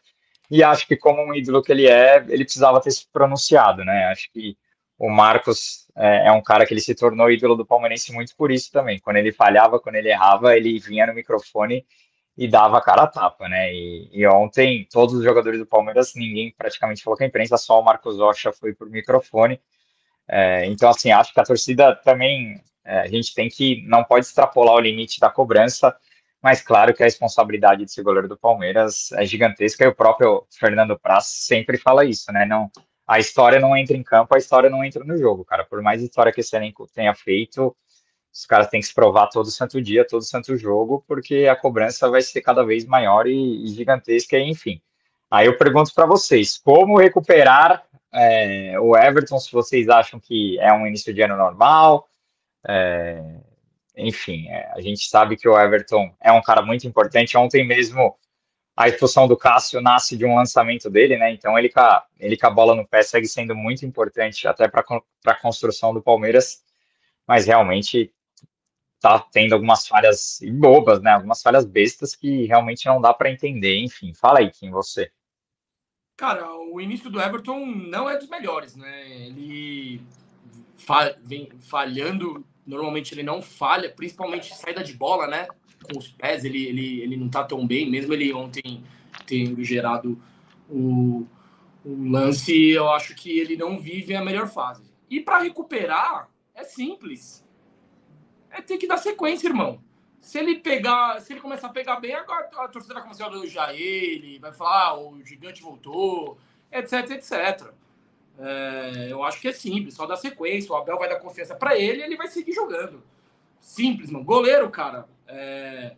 S1: E acho que, como um ídolo que ele é, ele precisava ter se pronunciado, né? Acho que o Marcos é, é, um cara que ele se tornou ídolo do palmeirense muito por isso também. Quando ele falhava, quando ele errava, ele vinha no microfone e dava a cara a tapa, né? E, e, ontem, todos os jogadores do Palmeiras, ninguém praticamente falou com a imprensa, só o Marcos Rocha foi por microfone. É, então, assim, acho que a torcida também, é, a gente tem que, não pode extrapolar o limite da cobrança, mas claro que a responsabilidade de ser goleiro do Palmeiras é gigantesca, e o próprio Fernando Praz sempre fala isso, né? Não, a história não entra em campo, a história não entra no jogo, cara. Por mais história que esse elenco tenha feito, os caras têm que se provar todo santo dia, todo santo jogo, porque a cobrança vai ser cada vez maior e, e gigantesca, enfim. Aí eu pergunto para vocês, como recuperar é, o Everton, se vocês acham que é um início de ano normal, é, enfim, é, a gente sabe que o Everton é um cara muito importante. Ontem mesmo a expulsão do Cássio nasce de um lançamento dele, né? Então ele com a, ele com a bola no pé segue sendo muito importante até para a construção do Palmeiras, mas realmente tá tendo algumas falhas bobas, né? Algumas falhas bestas que realmente não dá para entender. Enfim, fala aí, quem você.
S2: Cara, o início do Everton não é dos melhores, né? Ele fa vem falhando, normalmente ele não falha, principalmente saída de bola, né? Com os pés, ele, ele, ele não tá tão bem, mesmo ele ontem tendo gerado o, o lance, eu acho que ele não vive a melhor fase. E para recuperar, é simples. É ter que dar sequência, irmão. Se ele pegar, se ele começar a pegar bem, agora a torcida vai começar a elogiar ele, vai falar, ah, o gigante voltou, etc, etc. É, eu acho que é simples, só dar sequência, o Abel vai dar confiança para ele ele vai seguir jogando. Simples, mano. Goleiro, cara, é,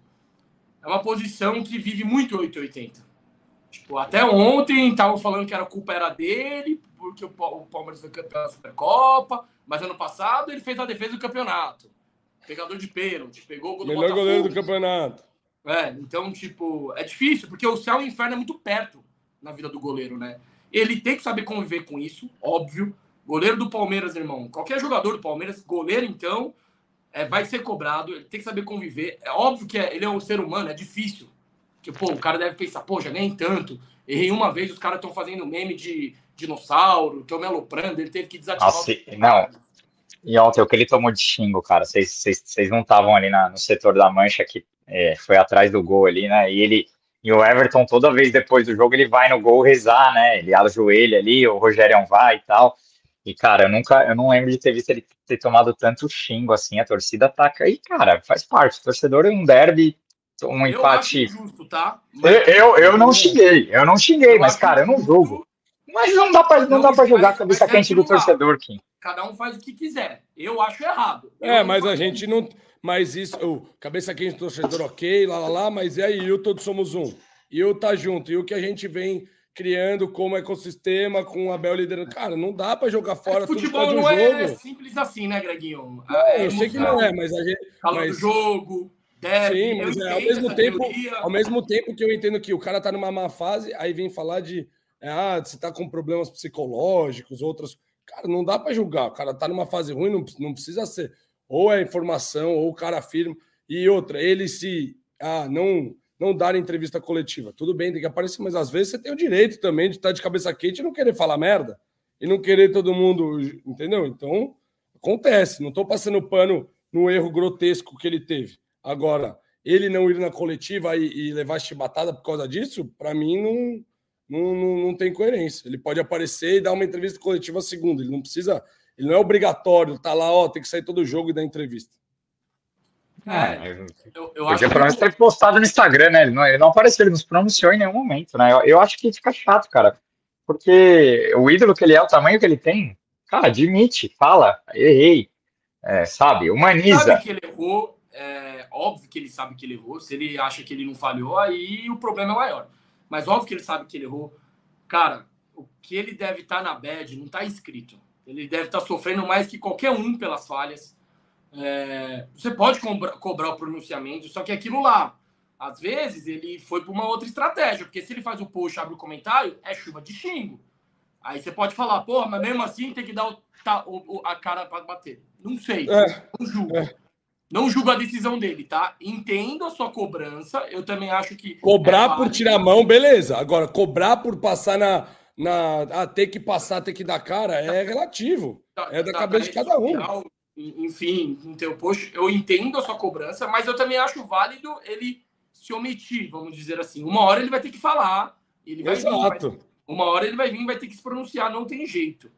S2: é uma posição que vive muito 880. Tipo, até ontem estavam falando que a culpa era dele, porque o Palmeiras foi campeão da Supercopa, mas ano passado ele fez a defesa do campeonato. Pegador de pênalti, pegou o
S3: gol do Melhor Botafogo. goleiro do campeonato.
S2: É, então, tipo, é difícil, porque o céu e o inferno é muito perto na vida do goleiro, né? Ele tem que saber conviver com isso, óbvio. Goleiro do Palmeiras, irmão. Qualquer jogador do Palmeiras, goleiro, então, é, vai ser cobrado. Ele tem que saber conviver. É óbvio que é, ele é um ser humano, é difícil. Que, pô, o cara deve pensar, pô, já nem tanto. Errei uma vez, os caras estão fazendo meme de dinossauro, estão me aloprando, ele teve que desativar.
S1: Nossa, não. E ontem, o que ele tomou de xingo, cara, vocês não estavam ali na, no setor da mancha que é, foi atrás do gol ali, né? E ele. E o Everton, toda vez depois do jogo, ele vai no gol rezar, né? Ele ajoelha ali, o Rogério vai e tal. E, cara, eu nunca, eu não lembro de ter visto ele ter tomado tanto xingo assim, a torcida ataca. E, cara, faz parte. O torcedor é um derby um eu empate.
S2: Justo, tá?
S1: eu, eu, eu, não xinguei, eu não xinguei, eu mas, cara, eu não julgo. Mas não dá pra, não, não dá pra jogar a cabeça quente do torcedor, Kim.
S2: Cada um faz o que quiser. Eu acho errado.
S3: Eu é, mas a gente não. Mas isso, oh, cabeça quente do torcedor, ok, lá, lá, lá, mas e aí, eu todos somos um. E eu tá junto. E o que a gente vem criando como ecossistema, com o Abel liderando. Cara, não dá para jogar fora é,
S2: futebol tudo não um é jogo. simples assim, né, Greginho?
S3: Não, é, eu sei que não é, mas a gente.
S2: Calor
S3: mas...
S2: do jogo,
S3: Deve, Sim, mas é, ao mesmo tempo, teoria. ao mesmo tempo que eu entendo que o cara tá numa má fase, aí vem falar de é, ah, você tá com problemas psicológicos, outras. Cara, não dá para julgar. O cara tá numa fase ruim, não, não precisa ser. Ou é informação, ou o cara afirma. E outra, ele se ah, não não dar entrevista coletiva. Tudo bem, tem que aparecer, mas às vezes você tem o direito também de estar de cabeça quente e não querer falar merda. E não querer todo mundo, entendeu? Então, acontece. Não estou passando pano no erro grotesco que ele teve. Agora, ele não ir na coletiva e, e levar chibatada por causa disso, para mim não, não, não, não, tem coerência. Ele pode aparecer e dar uma entrevista coletiva segunda. Ele não precisa, ele não é obrigatório estar tá lá, ó, tem que sair todo jogo e dar entrevista.
S1: É, é eu, eu acho que pelo menos ter postado no Instagram, né? Ele não, ele não apareceu, ele não se pronunciou em nenhum momento, né? Eu, eu acho que fica chato, cara. Porque o ídolo que ele é, o tamanho que ele tem, cara, admite, fala, errei, é, sabe? Humaniza.
S2: Sabe que ele errou, é, óbvio que ele sabe que ele errou. Se ele acha que ele não falhou, aí o problema é maior. Mas óbvio que ele sabe que ele errou. Cara, o que ele deve estar tá na bad não está escrito. Ele deve estar tá sofrendo mais que qualquer um pelas falhas. É, você pode cobrar, cobrar o pronunciamento, só que aquilo lá, às vezes, ele foi para uma outra estratégia. Porque se ele faz o post abre o comentário, é chuva de xingo. Aí você pode falar, pô, mas mesmo assim tem que dar o, tá, o, a cara para bater. Não sei, é, não julgo. É. Não julgo a decisão dele, tá? Entendo a sua cobrança. Eu também acho que.
S3: Cobrar é por tirar a mão, beleza. Agora, cobrar por passar na. na ah, ter que passar, ter que dar cara, é relativo. é da, cabeça de cada um.
S2: Enfim, no teu post, eu entendo a sua cobrança, mas eu também acho válido ele se omitir, vamos dizer assim. Uma hora ele vai ter que falar. Ele vai
S3: Exato.
S2: Vir, vai, uma hora ele vai vir vai ter que se pronunciar, não tem jeito.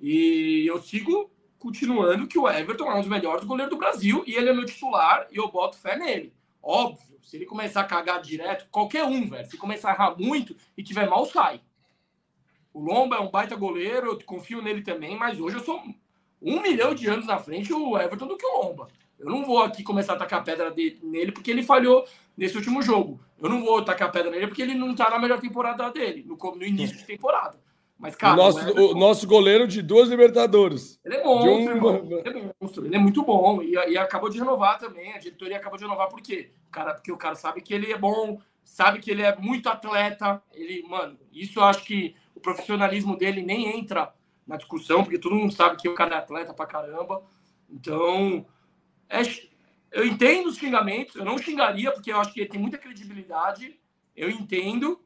S2: E eu sigo continuando que o Everton é um dos melhores goleiros do Brasil e ele é meu titular e eu boto fé nele. Óbvio, se ele começar a cagar direto, qualquer um, velho, se começar a errar muito e tiver mal, sai. O Lomba é um baita goleiro, eu confio nele também, mas hoje eu sou um milhão de anos na frente o Everton do que o Lomba. Eu não vou aqui começar a tacar pedra de, nele porque ele falhou nesse último jogo. Eu não vou tacar pedra nele porque ele não tá na melhor temporada dele, no, no início de temporada. Mas, cara,
S3: o nosso, Everton, o nosso goleiro de duas Libertadores.
S2: Ele é monstro, um... ele é monstro, ele é muito bom. E, e, acabou de renovar também. A diretoria acabou de renovar por quê? Cara, porque o cara sabe que ele é bom, sabe que ele é muito atleta. Ele, mano, isso eu acho que o profissionalismo dele nem entra na discussão, porque todo mundo sabe que o cara é atleta pra caramba. Então, é, eu entendo os xingamentos, eu não xingaria, porque eu acho que ele tem muita credibilidade, eu entendo,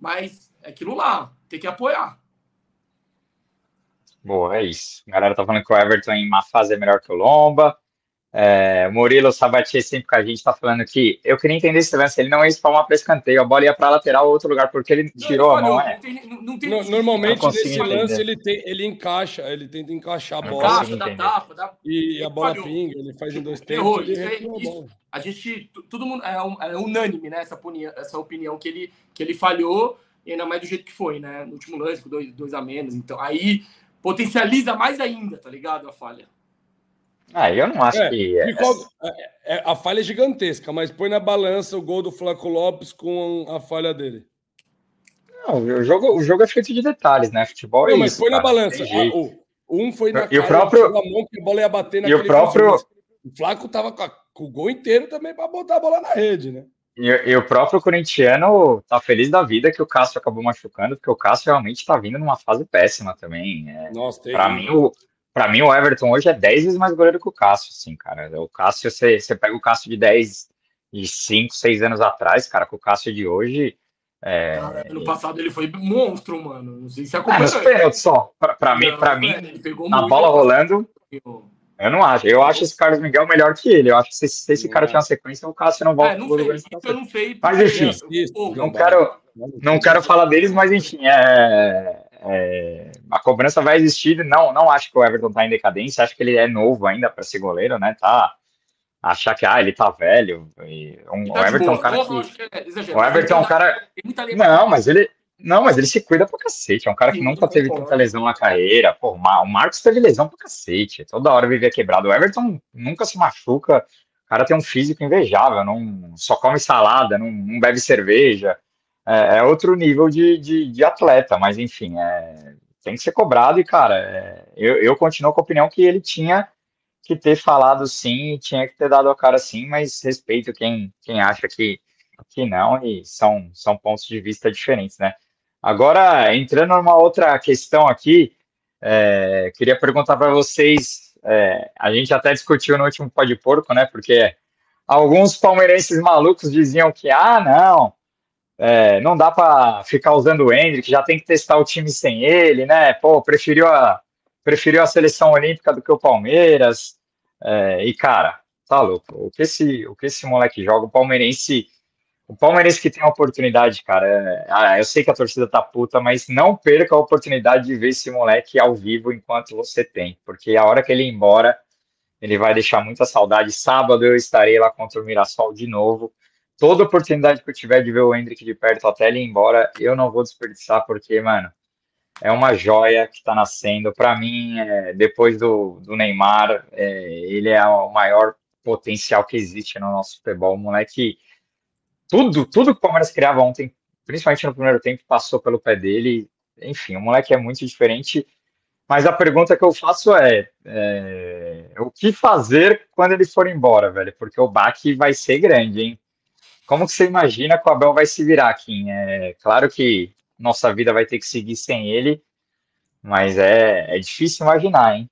S2: mas é aquilo lá, tem que apoiar.
S1: Boa, é isso. A galera tá falando que o Everton em uma fase é melhor que o Lomba. É, o Murilo Sabatier sempre com a gente tá falando que eu queria entender esse lance, ele não ia espalmar para escanteio, a bola ia para lateral ou outro lugar, porque ele tirou
S2: Não, ele
S1: a mão. É.
S2: não tem- não- tem-
S3: No- Normalmente, nesse
S1: entender.
S3: lance, ele, tem, ele encaixa, ele tenta encaixar a bola
S2: Caixa,
S1: consigo
S2: dá tapa, dá...
S3: e a bola
S2: falhou.
S3: pinga, ele faz em dois tempos
S2: Errou,
S3: ele
S2: isso é-
S3: a
S2: isso-
S3: bola.
S2: a gente, todo mundo é, um- é unânime, né? Essa opinião, essa opinião que ele, que ele falhou, e ainda mais do jeito que foi, né? No último lance, com dois, dois a menos. Então, aí potencializa mais ainda, tá ligado? A falha.
S1: Ah, eu não acho
S3: É,
S1: que.
S3: De qual- é- é- a falha é gigantesca, mas põe na balança o gol do Flaco Lopes com a falha dele.
S1: Não, o, jogo, o jogo é feito de detalhes, né? Futebol é
S3: Não, mas
S1: isso,
S3: põe na
S1: cara,
S3: balança.
S1: tem jeito.
S3: Ah, um foi na
S1: E o próprio-
S3: mão que a bola ia bater
S1: E
S3: naquele
S1: o próprio-.
S3: O Flaco tava com, a- com o gol inteiro também para botar a bola na rede, né?
S1: E, e o próprio corintiano tá feliz da vida que o Cássio acabou machucando, porque o Cássio realmente tá vindo numa fase péssima também. É,
S3: Nossa.
S1: Pra mim, o, pra mim, o Everton hoje é 10 vezes mais goleiro que o Cássio, assim, cara. O Cássio, você, você pega o Cássio de 10, de 5, 6 anos atrás, cara, com o Cássio de hoje. É,
S2: Cara, ano passado ele foi monstro, mano. Não sei se acompanhou.
S1: nos pênaltis só. Pra, pra mim, pra mim,
S2: ele pegou
S1: na bola rolando, eu não acho. Eu acho esse Carlos Miguel melhor que ele. Eu acho que se, se esse cara tiver uma sequência, o Cássio não volta
S2: É, não sei. Eu não sei.
S1: Mas,
S2: porque-
S1: enfim, Não quero, não quero falar deles, mas enfim, é, é, a cobrança vai existir. Não, não acho que o Everton tá em decadência, acho que ele é novo ainda para ser goleiro, né? Tá achar que ah, ele tá velho. e um-
S2: Tá
S1: o Everton é um cara
S2: Eu
S1: que
S2: que é
S1: o Everton é um cara não, mas ele não, mas ele se cuida pra cacete. É um cara que
S2: Sim,
S1: nunca teve tanta lesão na carreira. Pô, o Marcos teve lesão pra cacete. Toda hora vivia quebrado. O Everton nunca se machuca. O cara tem um físico invejável. Não só come salada, não, não bebe cerveja. É, é outro nível de, de, de atleta. Mas enfim, é, tem que ser cobrado. E cara, é, eu, eu continuo com a opinião que ele tinha que ter falado sim, tinha que ter dado a cara sim. Mas respeito quem, quem acha que que não, e são, são pontos de vista diferentes, né? Agora, entrando numa outra questão aqui, é, queria perguntar para vocês, é, a gente até discutiu no último Pó de Porco, né? Porque alguns palmeirenses malucos diziam que, ah, não, é, não dá para ficar usando o Hendrick, já tem que testar o time sem ele, né? Pô, preferiu a, preferiu a seleção olímpica do que o Palmeiras, é, e cara, tá louco, o que esse, o que esse moleque joga, o palmeirense o palmeirense que tem a oportunidade, cara, é- ah, eu sei que a torcida tá puta, mas não perca a oportunidade de ver esse moleque ao vivo enquanto você tem, porque a hora que ele ir embora, ele vai deixar muita saudade. Sábado eu estarei lá contra o Mirassol de novo. Toda oportunidade que eu tiver de ver o Hendrick de perto até ele ir embora, eu não vou desperdiçar, porque, mano, é uma joia que tá nascendo. Para mim, é, depois do, do Neymar, é, ele é o maior potencial que existe no nosso futebol. O moleque tudo, tudo que o Palmeiras criava ontem, principalmente no primeiro tempo, passou pelo pé dele. Enfim, o moleque é muito diferente. Mas a pergunta que eu faço é, é, o que fazer quando ele for embora, velho? Porque o baque vai ser grande, hein? Como que você imagina que o Abel vai se virar, Kim? É claro que nossa vida vai ter que seguir sem ele, mas é, é difícil imaginar, hein?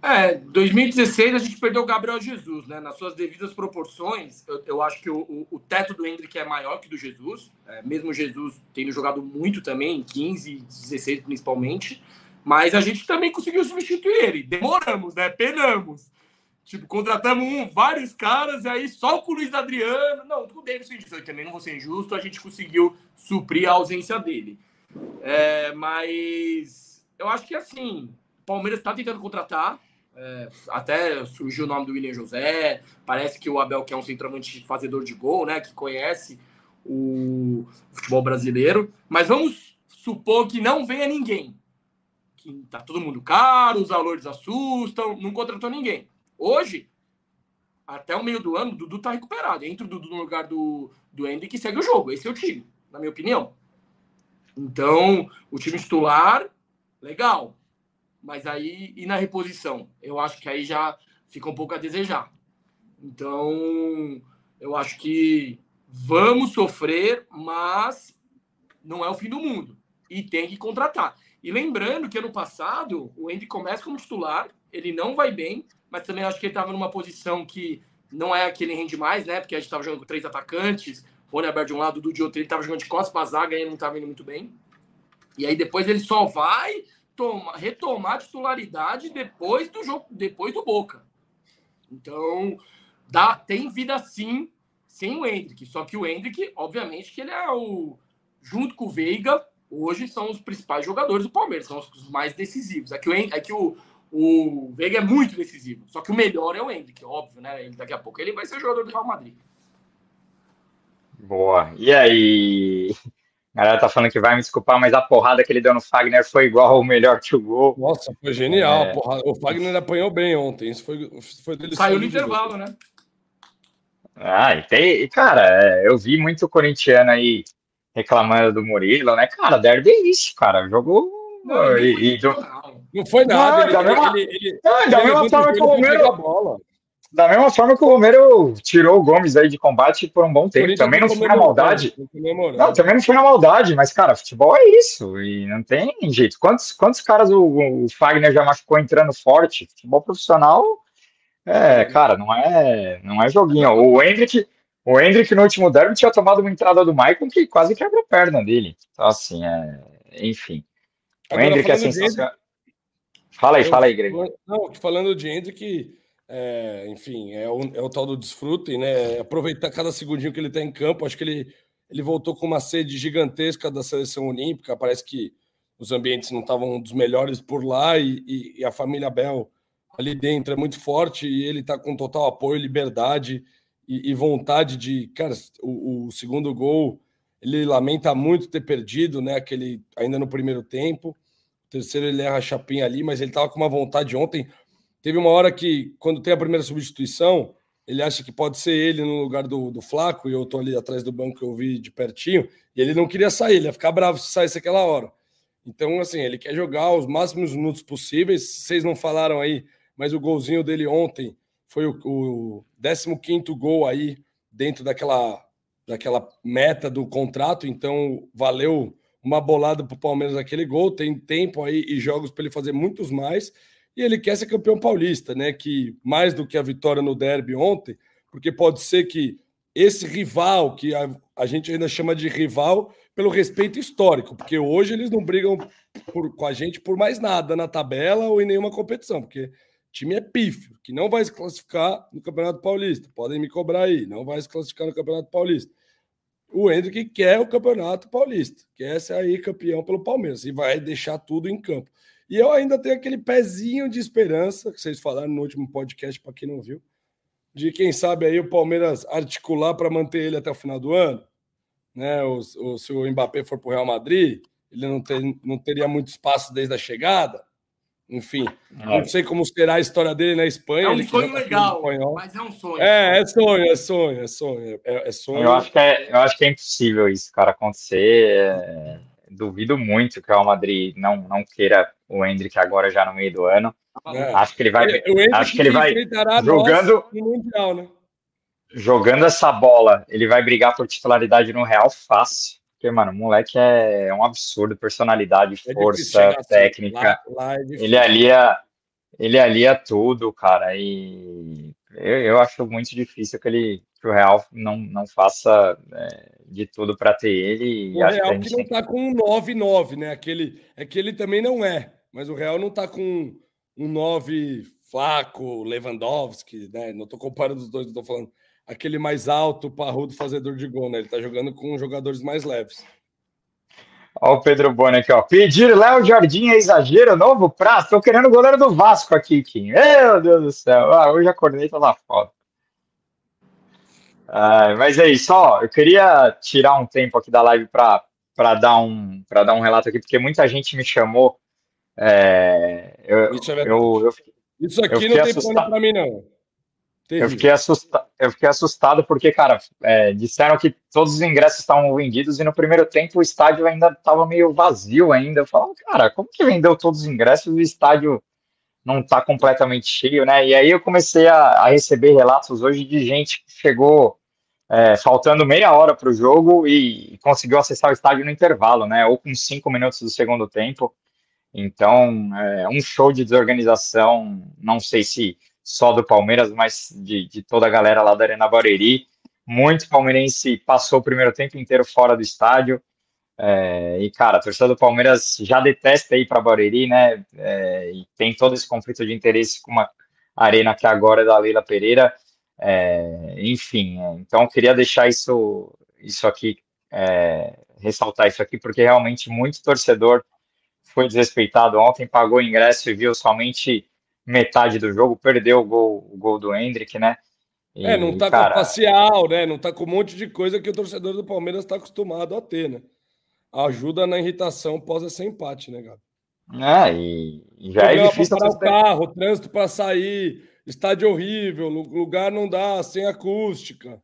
S2: É, 2016 a gente perdeu o Gabriel Jesus, né? Nas suas devidas proporções, eu, eu acho que o, o, o teto do Hendrick é maior que do Jesus, é, mesmo Jesus tendo jogado muito também, em 15, 16 principalmente, mas a gente também conseguiu substituir ele. Demoramos, né? Penamos. Tipo, contratamos um, vários caras, e aí só com o Luiz Adriano, não, com o Davidson eu também não vou ser injusto, a gente conseguiu suprir a ausência dele. É, mas eu acho que assim, o Palmeiras está tentando contratar, é, até surgiu o nome do William José. Parece que o Abel, que é um centroavante fazedor de gol, né? Que conhece o futebol brasileiro. Mas vamos supor que não venha ninguém. Que tá todo mundo caro, os valores assustam, não contratou ninguém. Hoje, até o meio do ano, o Dudu tá recuperado. Entra o Dudu no lugar do, do Andy que segue o jogo. Esse é o time, na minha opinião. Então, o time titular, legal. Mas aí, e na reposição? Eu acho que aí já fica um pouco a desejar. Então, eu acho que vamos sofrer, mas não é o fim do mundo. E tem que contratar. E lembrando que ano passado, o Andy começa como titular, ele não vai bem, mas também acho que ele estava numa posição que não é aquele rende mais, né? Porque a gente tava jogando com três atacantes, Rony aberto de um lado, do de outro, ele tava jogando de costas pra zaga e ele não tava indo muito bem. E aí depois ele só vai toma, retomar a titularidade depois do jogo, depois do Boca. Então, dá, tem vida sim sem o Hendrick. Só que o Hendrick, obviamente, que ele é o. Junto com o Veiga, hoje são os principais jogadores do Palmeiras, são os mais decisivos. É que o, é que o, o Veiga é muito decisivo. Só que o melhor é o Hendrick, óbvio, né? Ele, daqui a pouco ele vai ser jogador do Real Madrid.
S1: Boa. E aí? A galera tá falando que vai me desculpar, mas a porrada que ele deu no Fagner foi igual ou melhor que o gol.
S3: Nossa, foi genial. É... O Fagner apanhou bem ontem. Isso foi, foi
S2: dele. Saiu no intervalo, né?
S1: Ah, e tem, cara, é, eu vi muito corintiano aí reclamando do Murilo, né? Cara, derby é isso, cara. Jogou. Não, e, e,
S3: não foi nada. Não, ele, da mesma, ele, ele, não, da mesma
S1: forma que o Romero. Da mesma forma que o Romero tirou o Gomes aí de combate por um bom tempo. Também não foi na maldade. Não, também não foi na maldade, mas, cara, futebol é isso. E não tem jeito. Quantos, quantos caras o, o Fagner já machucou entrando forte? Futebol profissional, é, cara, não é, não é joguinho. O Hendrick, o Hendrick no último derby tinha tomado uma entrada do Maicon que quase quebra a perna dele. Então, assim, é, enfim. O Agora, Hendrick é sensacional. Fala aí, fala aí, Greg.
S3: Não, falando de Hendrick, é, enfim, é o, é o tal do desfrute, né? Aproveitar cada segundinho que ele está em campo. Acho que ele, ele voltou com uma sede gigantesca da seleção olímpica. Parece que os ambientes não estavam dos melhores por lá e, e, e, a família Bel ali dentro é muito forte e ele está com total apoio, liberdade e, e vontade de. Cara, o, o, segundo gol ele lamenta muito ter perdido, né? Aquele ainda no primeiro tempo terceiro ele erra a chapinha ali, mas ele estava com uma vontade ontem. Teve uma hora que, quando tem a primeira substituição, ele acha que pode ser ele no lugar do, do Flaco, e eu tô ali atrás do banco que eu vi de pertinho, e ele não queria sair, ele ia ficar bravo se saísse aquela hora. Então, assim, ele quer jogar os máximos minutos possíveis. Vocês não falaram aí, mas o golzinho dele ontem foi o, o 15 gol aí dentro daquela, daquela meta do contrato, então valeu uma bolada para o Palmeiras aquele gol, tem tempo aí e jogos para ele fazer muitos mais, e ele quer ser campeão paulista, né? Que mais do que a vitória no derby ontem, porque pode ser que esse rival, que a, a gente ainda chama de rival, pelo respeito histórico, porque hoje eles não brigam por, com a gente por mais nada na tabela ou em nenhuma competição, porque time é pífio, que não vai se classificar no Campeonato Paulista. Podem me cobrar aí, não vai se classificar no Campeonato Paulista o Hendrick quer o Campeonato Paulista, quer ser aí campeão pelo Palmeiras e vai deixar tudo em campo. E eu ainda tenho aquele pezinho de esperança, que vocês falaram no último podcast, para quem não viu, de quem sabe aí o Palmeiras articular para manter ele até o final do ano. Né? O, o, se o Mbappé for para o Real Madrid, ele não, ter, não teria muito espaço desde a chegada. Enfim, é. não sei como será a história dele na Espanha.
S2: É um sonho tá legal, mas é um sonho.
S3: É, é sonho, é sonho, é sonho. É, é sonho.
S1: Eu, acho que é, eu acho que é impossível isso, cara, acontecer. É, duvido muito que o Real Madrid não, não queira o Hendrick agora já no meio do ano. É. Acho que ele vai. acho que ele vai jogando. Mundial, né? Jogando essa bola, ele vai brigar por titularidade no Real fácil. Porque, mano, o moleque é um absurdo, personalidade, é força, assim, técnica. Lá, lá é ele alia, ele alia tudo, cara. E eu, eu acho muito difícil que ele que o Real não, não faça é, de tudo para ter ele.
S3: O Real que, que não tá com um 9-9, né? Aquele, é que ele também não é, mas o Real não tá com um 9 Flaco, Lewandowski, né? Não tô comparando os dois, não tô falando aquele mais alto, parrudo fazedor de gol, né? Ele tá jogando com jogadores mais leves.
S1: Olha o Pedro Boni aqui, ó. Pedir Léo Jardim é exagero, novo prazo. Tô querendo o goleiro do Vasco aqui, Kim. Meu Deus do céu. Ah, hoje a corneta lá foda. Ah, mas é isso, ó. Eu queria tirar um tempo aqui da live para dar, um, dar um relato aqui, porque muita gente me chamou. É, eu,
S3: isso, é eu, eu, isso aqui não tem pano para mim, não.
S1: Eu fiquei, assusta... eu fiquei assustado porque, cara, é, disseram que todos os ingressos estavam vendidos e no primeiro tempo o estádio ainda estava meio vazio ainda. Eu falava, cara, como que vendeu todos os ingressos e o estádio não está completamente cheio, né? E aí eu comecei a, a receber relatos hoje de gente que chegou é, faltando meia hora para o jogo e, e conseguiu acessar o estádio no intervalo, né? Ou com cinco minutos do segundo tempo. Então, é um show de desorganização. Não sei se só do Palmeiras, mas de, de toda a galera lá da Arena Barueri. Muito palmeirense passou o primeiro tempo inteiro fora do estádio. É, e, cara, a torcida do Palmeiras já detesta ir para Barueri, né? É, e tem todo esse conflito de interesse com uma arena que agora é da Leila Pereira. É, enfim, é, então queria deixar isso, isso aqui, é, ressaltar isso aqui, porque realmente muito torcedor foi desrespeitado ontem, pagou ingresso e viu somente metade do jogo, perdeu o gol, o gol do Hendrick, né?
S3: E, é, não tá cara... com facial, né? Não tá com um monte de coisa que o torcedor do Palmeiras está acostumado a ter, né? Ajuda na irritação pós esse empate, né, cara?
S1: É, e já é difícil.
S3: Parar o carro, trânsito para sair, estádio horrível, lugar não dá, sem acústica.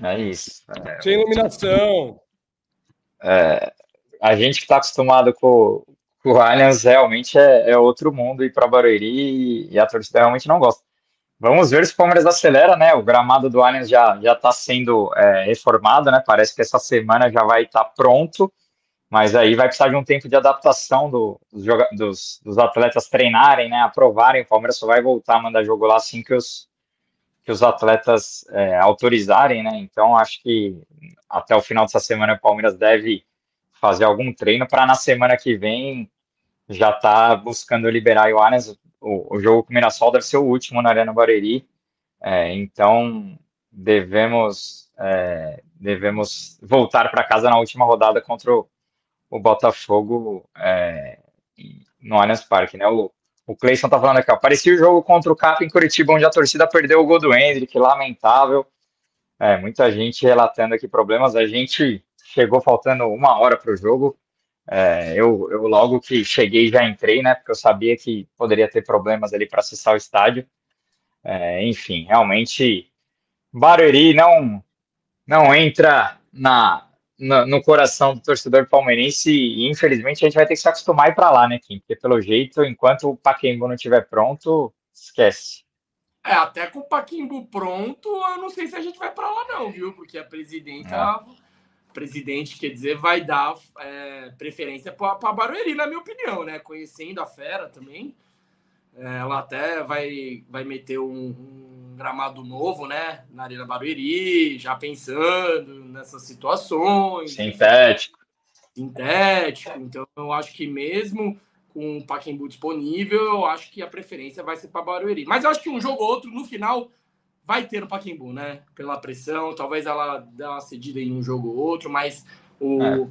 S1: É isso.
S3: É, sem iluminação.
S1: É, a gente que está acostumado com, o Allianz realmente é, é outro mundo e para Barueri e, a torcida realmente não gosta. Vamos ver se o Palmeiras acelera, né? O gramado do Allianz já já está sendo é, reformado, né? Parece que essa semana já vai estar tá pronto, mas aí vai precisar de um tempo de adaptação do, dos, dos, dos, atletas treinarem, né? Aprovarem. O Palmeiras só vai voltar a mandar jogo lá assim que os que os atletas é, autorizarem, né? Então acho que até o final dessa semana o Palmeiras deve fazer algum treino para na semana que vem já tá buscando liberar o. O, o jogo com o Mirassol deve ser o último na Arena Barueri. É, então devemos é, devemos voltar para casa na última rodada contra o, o Botafogo é, no Allianz Parque, né? O, o Cleison tá falando aqui, ó, parecia o jogo contra o Cap em Curitiba, onde a torcida perdeu o gol do Hendrick, lamentável. É, muita gente relatando aqui problemas. A gente chegou faltando uma hora para o jogo. É, eu, eu, logo que cheguei já entrei, né? Porque eu sabia que poderia ter problemas ali para acessar o estádio. É, enfim, realmente Barueri não não entra na, na, no coração do torcedor palmeirense e infelizmente a gente vai ter que se acostumar ir para lá, né, Kim? Porque pelo jeito, enquanto o Paquembu não estiver pronto, esquece.
S2: É, até com o Paquimbu pronto, eu não sei se a gente vai para lá não, viu? Porque a presidenta é presidente, quer dizer, vai dar é, preferência para Barueri, na minha opinião, né? Conhecendo a fera também. É, ela até vai, vai meter um, um, gramado novo, né? Na Arena Barueri, já pensando nessas situações.
S1: Sintético.
S2: Sintético. Então, eu acho que mesmo com o Paquembu disponível, eu acho que a preferência vai ser para Barueri. Mas eu acho que um jogo ou outro, no final, vai ter no Paquembu, né? Pela pressão, talvez ela dê uma cedida em um jogo ou outro, mas o, é.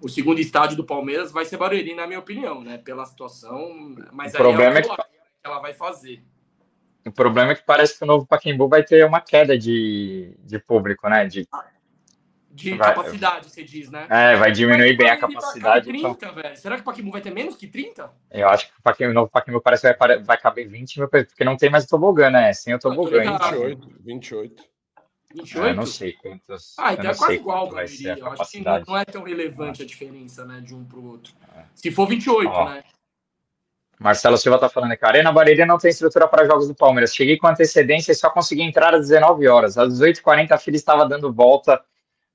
S2: o segundo estádio do Palmeiras vai ser Barueri, na minha opinião, né? Pela situação, mas
S1: o aí problema é,
S2: que... que ela vai fazer.
S1: O problema é que parece que o novo Paquembu vai ter uma queda de, de público, né? De
S2: de vai, capacidade, você diz, né?
S1: É, vai diminuir bem a capacidade.
S2: 30, então. velho. Será que o Paquimbu vai ter menos que 30?
S1: Eu acho que o, Paquimbu, o novo Paquimbu parece que vai, vai caber 20 mil, porque não tem mais o tobogã, né? Sem o tobogã.
S3: 28, 28.
S2: 28?
S1: Eu não sei quantos.
S2: Ah, então é quase igual, vai ser Eu acho que não, não, é tão relevante a diferença, né, de um para o outro. É. Se for 28, Ó, né?
S1: Marcelo Silva tá falando que a Arena Bareira não tem estrutura para jogos do Palmeiras. Cheguei com antecedência e só consegui entrar às 19 horas. Às 18h40 a fila estava dando volta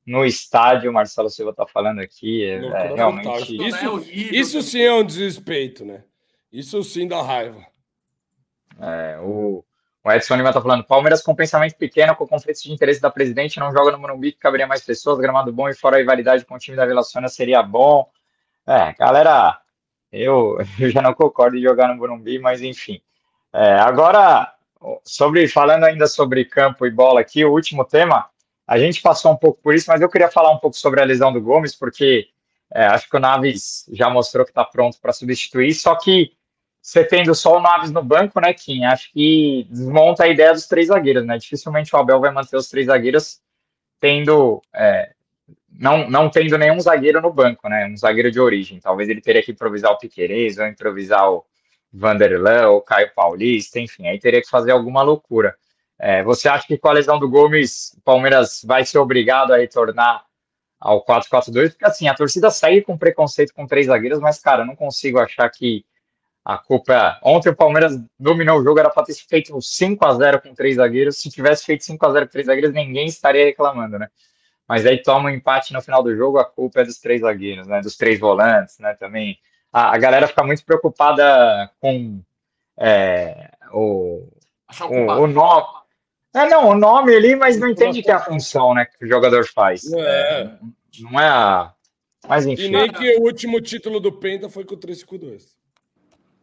S1: no estádio, o Marcelo Silva está falando aqui, é, é realmente...
S3: Isso, isso sim é um desrespeito, né? Isso sim dá raiva.
S1: É, o, o Edson Lima está falando, Palmeiras com pensamento pequeno, com conflitos de interesse da presidente, não joga no Morumbi, que caberia mais pessoas, gramado bom e fora a rivalidade com o time da Relaciona seria bom. É, galera, eu, eu já não concordo em jogar no Morumbi, mas enfim. É, agora, sobre falando ainda sobre campo e bola aqui, o último tema, a gente passou um pouco por isso, mas eu queria falar um pouco sobre a lesão do Gomes, porque é, acho que o Naves já mostrou que está pronto para substituir, só que você tendo só o Naves no banco, né, Kim, acho que desmonta a ideia dos três zagueiros, né? Dificilmente o Abel vai manter os três zagueiros tendo. É, não, não tendo nenhum zagueiro no banco, né? Um zagueiro de origem. Talvez ele teria que improvisar o Piquerez, ou improvisar o Vanderlan, ou Caio Paulista, enfim, aí teria que fazer alguma loucura. É, você acha que com a lesão do Gomes, o Palmeiras vai ser obrigado a retornar ao 4-4-2? Porque assim, a torcida segue com preconceito com três zagueiros, mas, cara, eu não consigo achar que a culpa. É, ontem o Palmeiras dominou o jogo, era para ter feito 5 a 0 com três zagueiros. Se tivesse feito 5 a 0 com três zagueiros, ninguém estaria reclamando, né? Mas aí toma um empate no final do jogo, a culpa é dos três zagueiros, né? Dos três volantes, né? Também. A, a galera fica muito preocupada com é, o, o, o nome. É, não, o nome ali, mas não entende que é a função, né, que o jogador faz. É. é não é a. Mas enfim.
S3: E nem que o último título do Penta foi com o 352.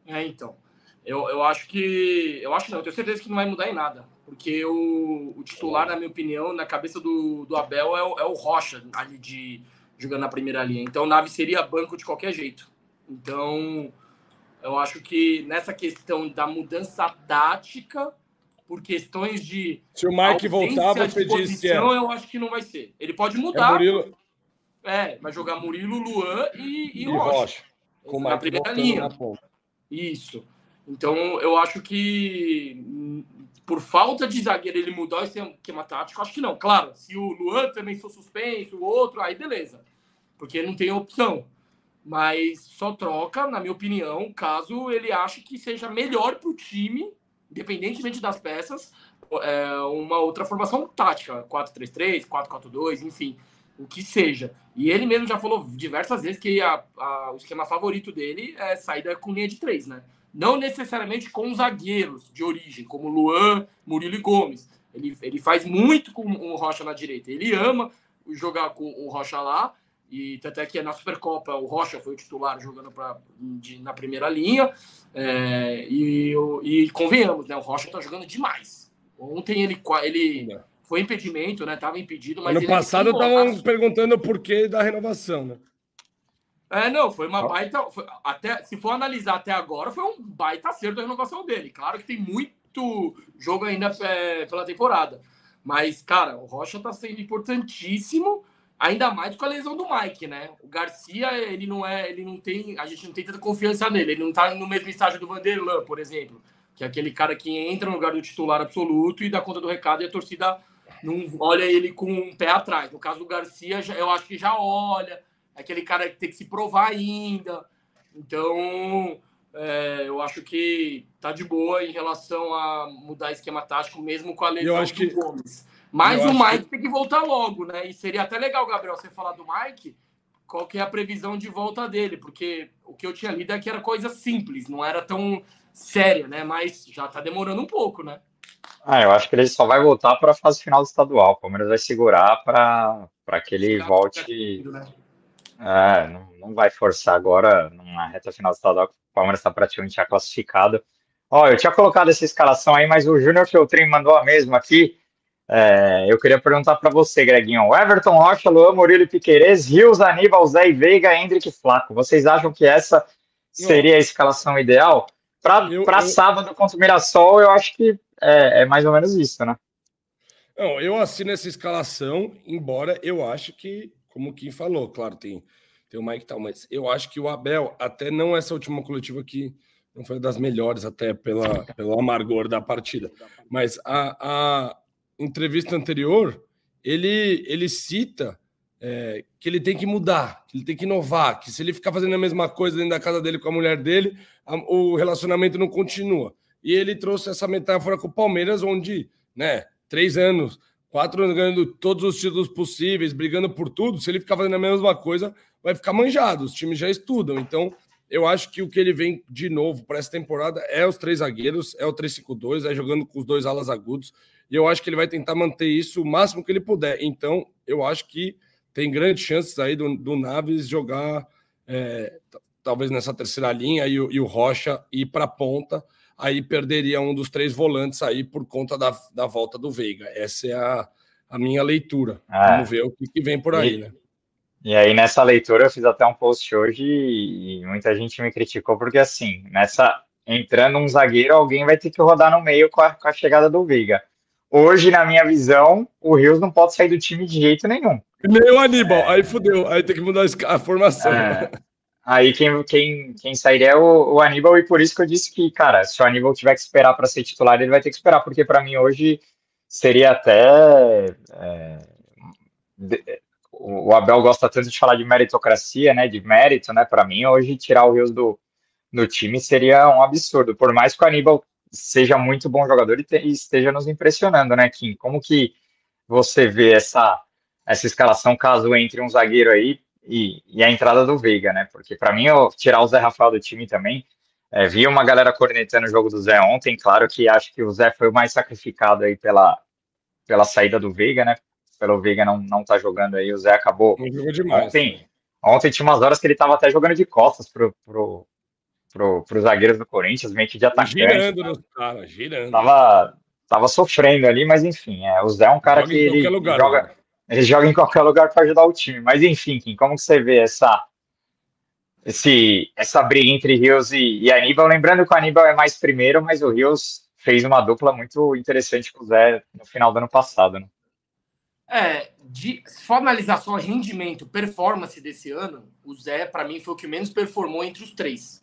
S2: É, então. Eu, eu acho que. Eu acho não, eu tenho certeza que não vai mudar em nada. Porque o, o titular, na minha opinião, na cabeça do, do Abel é o, é o Rocha ali de jogando na primeira linha. Então, Nave seria banco de qualquer jeito. Então, eu acho que nessa questão da mudança tática, por questões de.
S3: Se o Mike voltar, você disse que é.
S2: Eu acho que não vai ser. Ele pode mudar. É, Murilo... é vai jogar Murilo, Luan e, e, e Rocha. Rocha.
S3: Com na primeira linha.
S2: Isso. Então, eu acho que por falta de zagueiro ele mudar o esquema tático, acho que não. Claro, se o Luan também for suspenso, o outro, aí beleza. Porque não tem opção. Mas só troca, na minha opinião, caso ele ache que seja melhor para o time, independentemente das peças, é, uma outra formação tática, 4-3-3, 4-4-2, enfim, o que seja. E ele mesmo já falou diversas vezes que a, a, o esquema favorito dele é saída com linha de três, né? Não necessariamente com zagueiros de origem, como Luan, Murilo e Gomes. Ele, ele faz muito com o Rocha na direita. Ele ama jogar com o Rocha lá. E tanto é que na Supercopa o Rocha foi o titular jogando pra, de, na primeira linha. É, e, e convenhamos, né? O Rocha tá jogando demais. Ontem ele, ele foi impedimento, né? Tava impedido, mas.
S3: Ano passado estavam perguntando o porquê da renovação, né?
S2: É, não, foi uma baita. Foi, até, se for analisar até agora, foi um baita acerto a renovação dele. Claro que tem muito jogo ainda é, pela temporada. Mas, cara, o Rocha tá sendo importantíssimo, ainda mais com a lesão do Mike, né? O Garcia, ele não é. Ele não tem. A gente não tem tanta confiança nele. Ele não tá no mesmo estágio do Vanderlan, por exemplo. Que é aquele cara que entra no lugar do titular absoluto e dá conta do recado e a torcida não olha ele com um pé atrás. No caso do Garcia, eu acho que já olha aquele cara que tem que se provar ainda. Então, é, eu acho que tá de boa em relação a mudar esquema tático, mesmo com a lesão do que... Gomes. Mas o Mike que... tem que voltar logo, né? E seria até legal, Gabriel, você falar do Mike, qual que é a previsão de volta dele, porque o que eu tinha lido é que era coisa simples, não era tão séria, né? Mas já tá demorando um pouco, né?
S1: Ah, eu acho que ele só vai voltar para a fase final do estadual. O Palmeiras vai segurar para que ele volte. Né? É, não, não vai forçar agora na reta final do estadual, o Palmeiras está praticamente já classificado. Ó, eu tinha colocado essa escalação aí, mas o Júnior Feltrin mandou a mesma aqui. É, eu queria perguntar para você, Greginho. Everton Rocha, Luan, Murilo e Piqueires, Rios, Aníbal, Zé e Veiga, Hendrick Flaco. Vocês acham que essa seria a escalação ideal? Para sábado contra o Mirassol, eu acho que é, é, mais ou menos isso, né?
S3: Não, eu assino essa escalação, embora eu acho que como o Kim falou, claro, tem, tem o Mike e tal, mas eu acho que o Abel, até não essa última coletiva que não foi das melhores, até pela, pelo amargor da partida, mas a, a entrevista anterior, ele, ele cita é, que ele tem que mudar, que ele tem que inovar, que se ele ficar fazendo a mesma coisa dentro da casa dele com a mulher dele, a, o relacionamento não continua. E ele trouxe essa metáfora com o Palmeiras, onde, né, três anos quatro anos ganhando todos os títulos possíveis, brigando por tudo, se ele ficar fazendo a mesma coisa, vai ficar manjado. Os times já estudam. Então, eu acho que o que ele vem de novo para essa temporada é os três zagueiros, é o 3-5-2, é jogando com os dois alas agudos. E eu acho que ele vai tentar manter isso o máximo que ele puder. Então, eu acho que tem grandes chances aí do, do Naves jogar, é, talvez nessa terceira linha, e, e o Rocha ir para a ponta aí perderia um dos três volantes aí por conta da, da volta do Veiga. Essa é a, a minha leitura. É. Vamos ver o que, que vem por aí,
S1: e,
S3: né?
S1: E aí, nessa leitura, eu fiz até um post hoje e muita gente me criticou, porque assim, nessa entrando um zagueiro, alguém vai ter que rodar no meio com a, com a chegada do Veiga. Hoje, na minha visão, o Rios não pode sair do time de jeito nenhum.
S3: Nem o Aníbal, é. aí fudeu, aí tem que mudar a formação. É.
S1: Aí quem, quem, quem sairia é o, o, Aníbal, e por isso que eu disse que, cara, se o Aníbal tiver que esperar para ser titular, ele vai ter que esperar, porque para mim hoje seria até. É, o Abel gosta tanto de falar de meritocracia, né? De mérito, né? Para mim, hoje, tirar o Rios do, do time seria um absurdo. Por mais que o Aníbal seja muito bom jogador e, te, e esteja nos impressionando, né, Kim? Como que você vê essa, essa escalação caso entre um zagueiro aí e, e, a entrada do Veiga, né? Porque para mim, eu, tirar o Zé Rafael do time também, É, vi uma galera cornetando o jogo do Zé ontem, claro que acho que o Zé foi o mais sacrificado aí pela, pela saída do Veiga, né? Pelo Veiga não, não tá jogando aí, o Zé acabou.
S3: demais.
S1: Ontem, ontem tinha umas horas que ele tava até jogando de costas pro, pro, pro, pro zagueiros do Corinthians, meio que de atacante.
S3: Girando nos caras, girando.
S1: Tava, tava sofrendo ali, mas enfim, é, o Zé é um cara joga que ele lugar, joga, né? ele joga em qualquer lugar para ajudar o time. Mas enfim, Kim, como que você vê essa esse, essa briga entre Rios e, e Aníbal. Lembrando que o Aníbal é mais primeiro, mas o Rios fez uma dupla muito interessante com o Zé no final do ano passado. Né?
S2: É, de, se for analisar só rendimento, performance desse ano, o Zé, para mim, foi o que menos performou entre os três.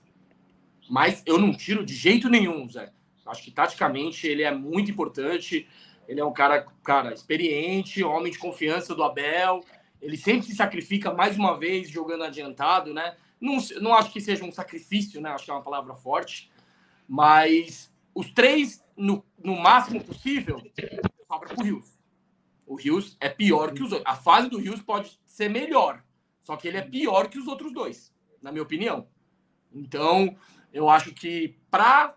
S2: Mas eu não tiro de jeito nenhum, Zé. Acho que taticamente ele é muito importante. Ele é um cara, cara experiente, homem de confiança do Abel. Ele sempre se sacrifica mais uma vez jogando adiantado, né? Não, não acho que seja um sacrifício, né? Acho que é uma palavra forte. Mas os três, no, no máximo possível, sobra para o Rios. O Rios é pior que os outros. A fase do Rios pode ser melhor, só que ele é pior que os outros dois, na minha opinião. Então, eu acho que para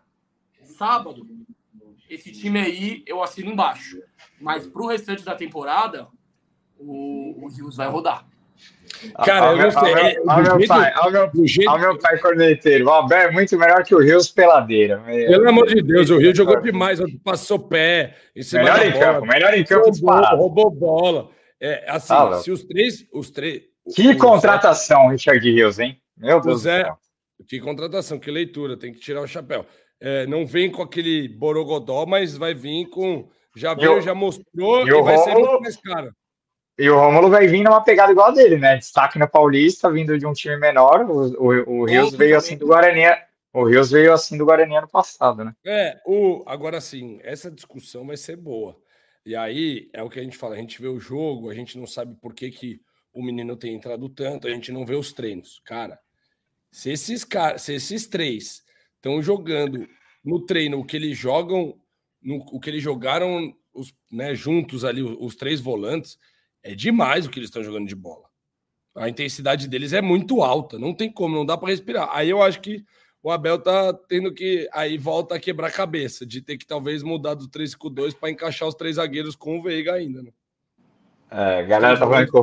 S2: sábado, esse time aí eu assino embaixo. Mas para o restante da temporada, o, o Rios vai rodar.
S1: Cara, eu não sei. Olha meu, pai, olha meu, jeito... meu pai corneteiro. O Abel é muito melhor que o Rios peladeira.
S3: Pelo amor de Deus, o Rio jogou demais, passou pé.
S1: melhor em campo, melhor em campo
S3: roubou, roubou bola. É, assim, ah, se os três. Os três
S1: que contratação, Zé... Richard Rios, hein? Meu Deus
S3: do céu. Que contratação, que leitura, tem que tirar o chapéu. É, não vem com aquele borogodó, mas vai vir com. Já veio, já mostrou
S1: e, e vai ser muito mais cara. E o Rômulo vai vir numa pegada igual a dele, né? Destaque no Paulista, vindo de um time menor. O, o, o Rios veio assim do Guarani. O Rios veio assim do Guarani ano passado, né?
S3: É, o, agora sim, essa discussão vai ser boa. E aí é o que a gente fala: a gente vê o jogo, a gente não sabe por que, que o menino tem entrado tanto, a gente não vê os treinos. Cara, se esses, se esses três estão jogando no treino o que eles jogam, no, o que eles jogaram os, né, juntos ali, os, os três volantes é demais o que eles estão jogando de bola. A intensidade deles é muito alta, não tem como, não dá para respirar. Aí eu acho que o Abel tá tendo que aí volta a quebrar a cabeça de ter que talvez mudar do 3-5-2 para encaixar os três zagueiros com o Veiga ainda, né?
S1: É, galera tá falando que o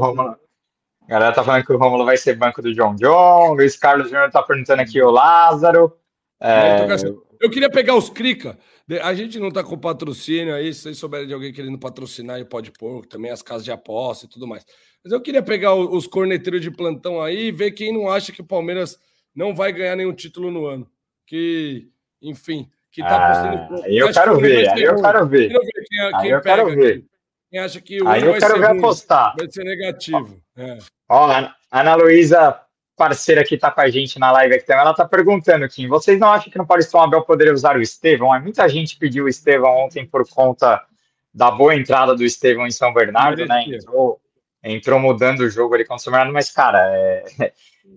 S1: Romulo, galera tá falando que o Romulo vai ser banco do John John, Luiz Carlos Júnior tá perguntando aqui o Lázaro.
S3: É... Eu queria pegar os Crica. A gente não tá com patrocínio aí, se vocês souberem de alguém querendo patrocinar, pode pôr também as casas de aposta e tudo mais. Mas eu queria pegar os corneteiros de plantão aí e ver quem não acha que o Palmeiras não vai ganhar nenhum título no ano. Que, enfim, que tá.
S1: Ah, eu quero ver, aí eu quero ver. Eu quero ver.
S3: Quem acha que o
S1: aí eu quero ver apostar.
S3: Vai ser negativo. É.
S1: Ó, Ana Luísa parceira que está com a gente na live aqui também, ela está perguntando, Kim, vocês não acham que no Paulistão Abel poderia usar o Estevão? É, muita gente pediu o Estevão ontem por conta da boa entrada do Estevão em São Bernardo, né? Entrou, entrou mudando o jogo ali com o São Bernardo, mas, cara, é...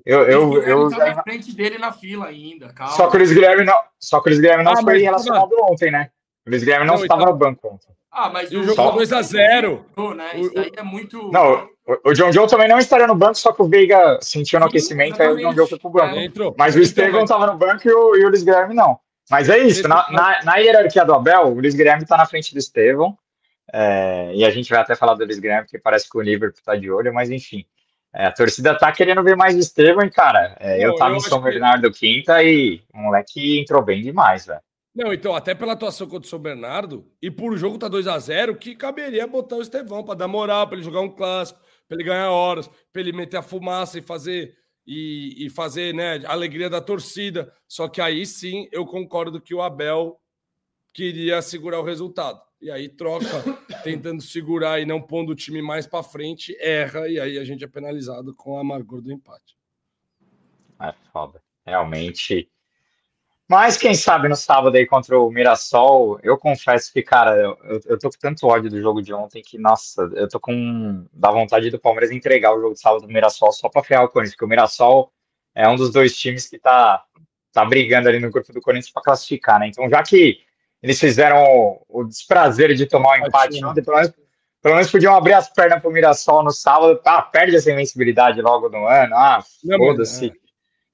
S1: eu... eu, eu
S2: tá na frente dele na fila ainda, calma.
S1: Só que o Luiz Guilherme não, só que o Luiz Guilherme não ah, foi relacionado ontem, né? O Luiz Guilherme não, não estava então... no banco ontem.
S2: Ah, mas
S3: e o jogo 2x0.
S2: Né? Isso daí é muito.
S1: Não, o John Joe também não estaria no banco, só que o Veiga sentiu no Sim, aquecimento, aí o John Joe foi pro banco. É, mas o Estevão estava no banco e o, e o Luiz Guilherme não. Mas é isso, na, na, na, hierarquia do Abel, o Luiz Guilherme está na frente do Estevão. É, e a gente vai até falar do Luiz Guilherme, porque parece que o Liverpool está de olho, mas enfim. É, a torcida tá querendo ver mais o Estevão, e, cara, é, eu tava eu em São Bernardo que... Quinta e o moleque entrou bem demais, velho.
S3: Não, então, até pela atuação contra o São Bernardo, e por o jogo tá 2 a 0 que caberia botar o Estevão para dar moral, para ele jogar um clássico, para ele ganhar horas, para ele meter a fumaça e fazer e, e, fazer, né, a alegria da torcida. Só que aí sim eu concordo que o Abel queria segurar o resultado. E aí troca, tentando segurar e não pondo o time mais para frente, erra e aí a gente é penalizado com a amargor do empate.
S1: É foda. Realmente mas quem sabe no sábado aí contra o Mirassol, eu confesso que, cara, eu, eu tô com tanto ódio do jogo de ontem que, nossa, eu tô com. dá vontade do Palmeiras entregar o jogo de sábado do Mirassol só pra ferrar o Corinthians, porque o Mirassol é um dos dois times que tá, tá brigando ali no grupo do Corinthians para classificar, né? Então, já que eles fizeram o, o desprazer de tomar o um empate ontem, pelo menos, pelo menos podiam abrir as pernas pro Mirassol no sábado, ah, perde essa invencibilidade logo no ano, ah, foda-se. É.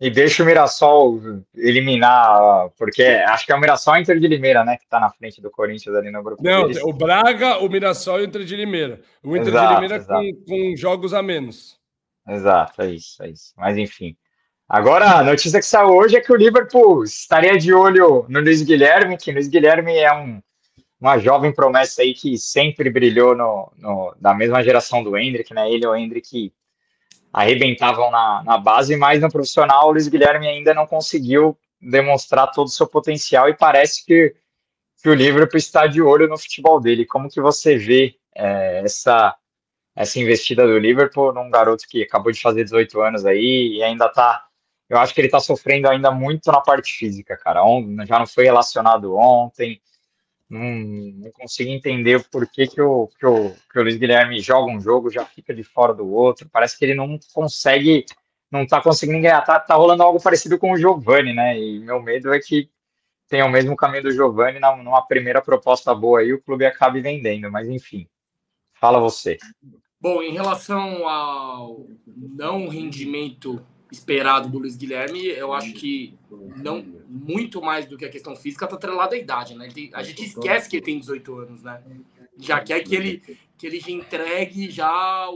S1: e deixa o Mirassol eliminar, porque acho que é o Mirassol e o Inter de Limeira, né, que está na frente do Corinthians ali no grupo.
S3: Não, deles. o Braga, o Mirassol e o Inter de Limeira. O Inter exato, de Limeira com, com, jogos a menos.
S1: Exato, é isso, é isso. Mas enfim. Agora, a notícia que saiu hoje é que o Liverpool estaria de olho no Luiz Guilherme, que Luiz Guilherme é um, uma jovem promessa aí que sempre brilhou no, no, da mesma geração do Hendrick, né? Ele e o Hendrick arrebentavam na, na base, mas no profissional o Luiz Guilherme ainda não conseguiu demonstrar todo o seu potencial e parece que, que o Liverpool está de olho no futebol dele. Como que você vê é, essa, essa investida do Liverpool num garoto que acabou de fazer 18 anos aí e ainda está eu acho que ele está sofrendo ainda muito na parte física, cara. Já não foi relacionado ontem, não, não consigo entender por que, que, o, que, o, que o Luiz Guilherme joga um jogo, já fica de fora do outro. Parece que ele não consegue, não tá conseguindo ganhar. Tá, tá rolando algo parecido com o Giovani, né? E meu medo é que tenha o mesmo caminho do Giovani numa primeira proposta boa aí, o clube acabe vendendo. Mas enfim, fala você.
S2: Bom, em relação ao não rendimento esperado do Luiz Guilherme, eu acho que não muito mais do que a questão física está atrelado à idade, né? Tem, a gente esquece que ele tem 18 anos, né? Já quer que ele que ele já entregue já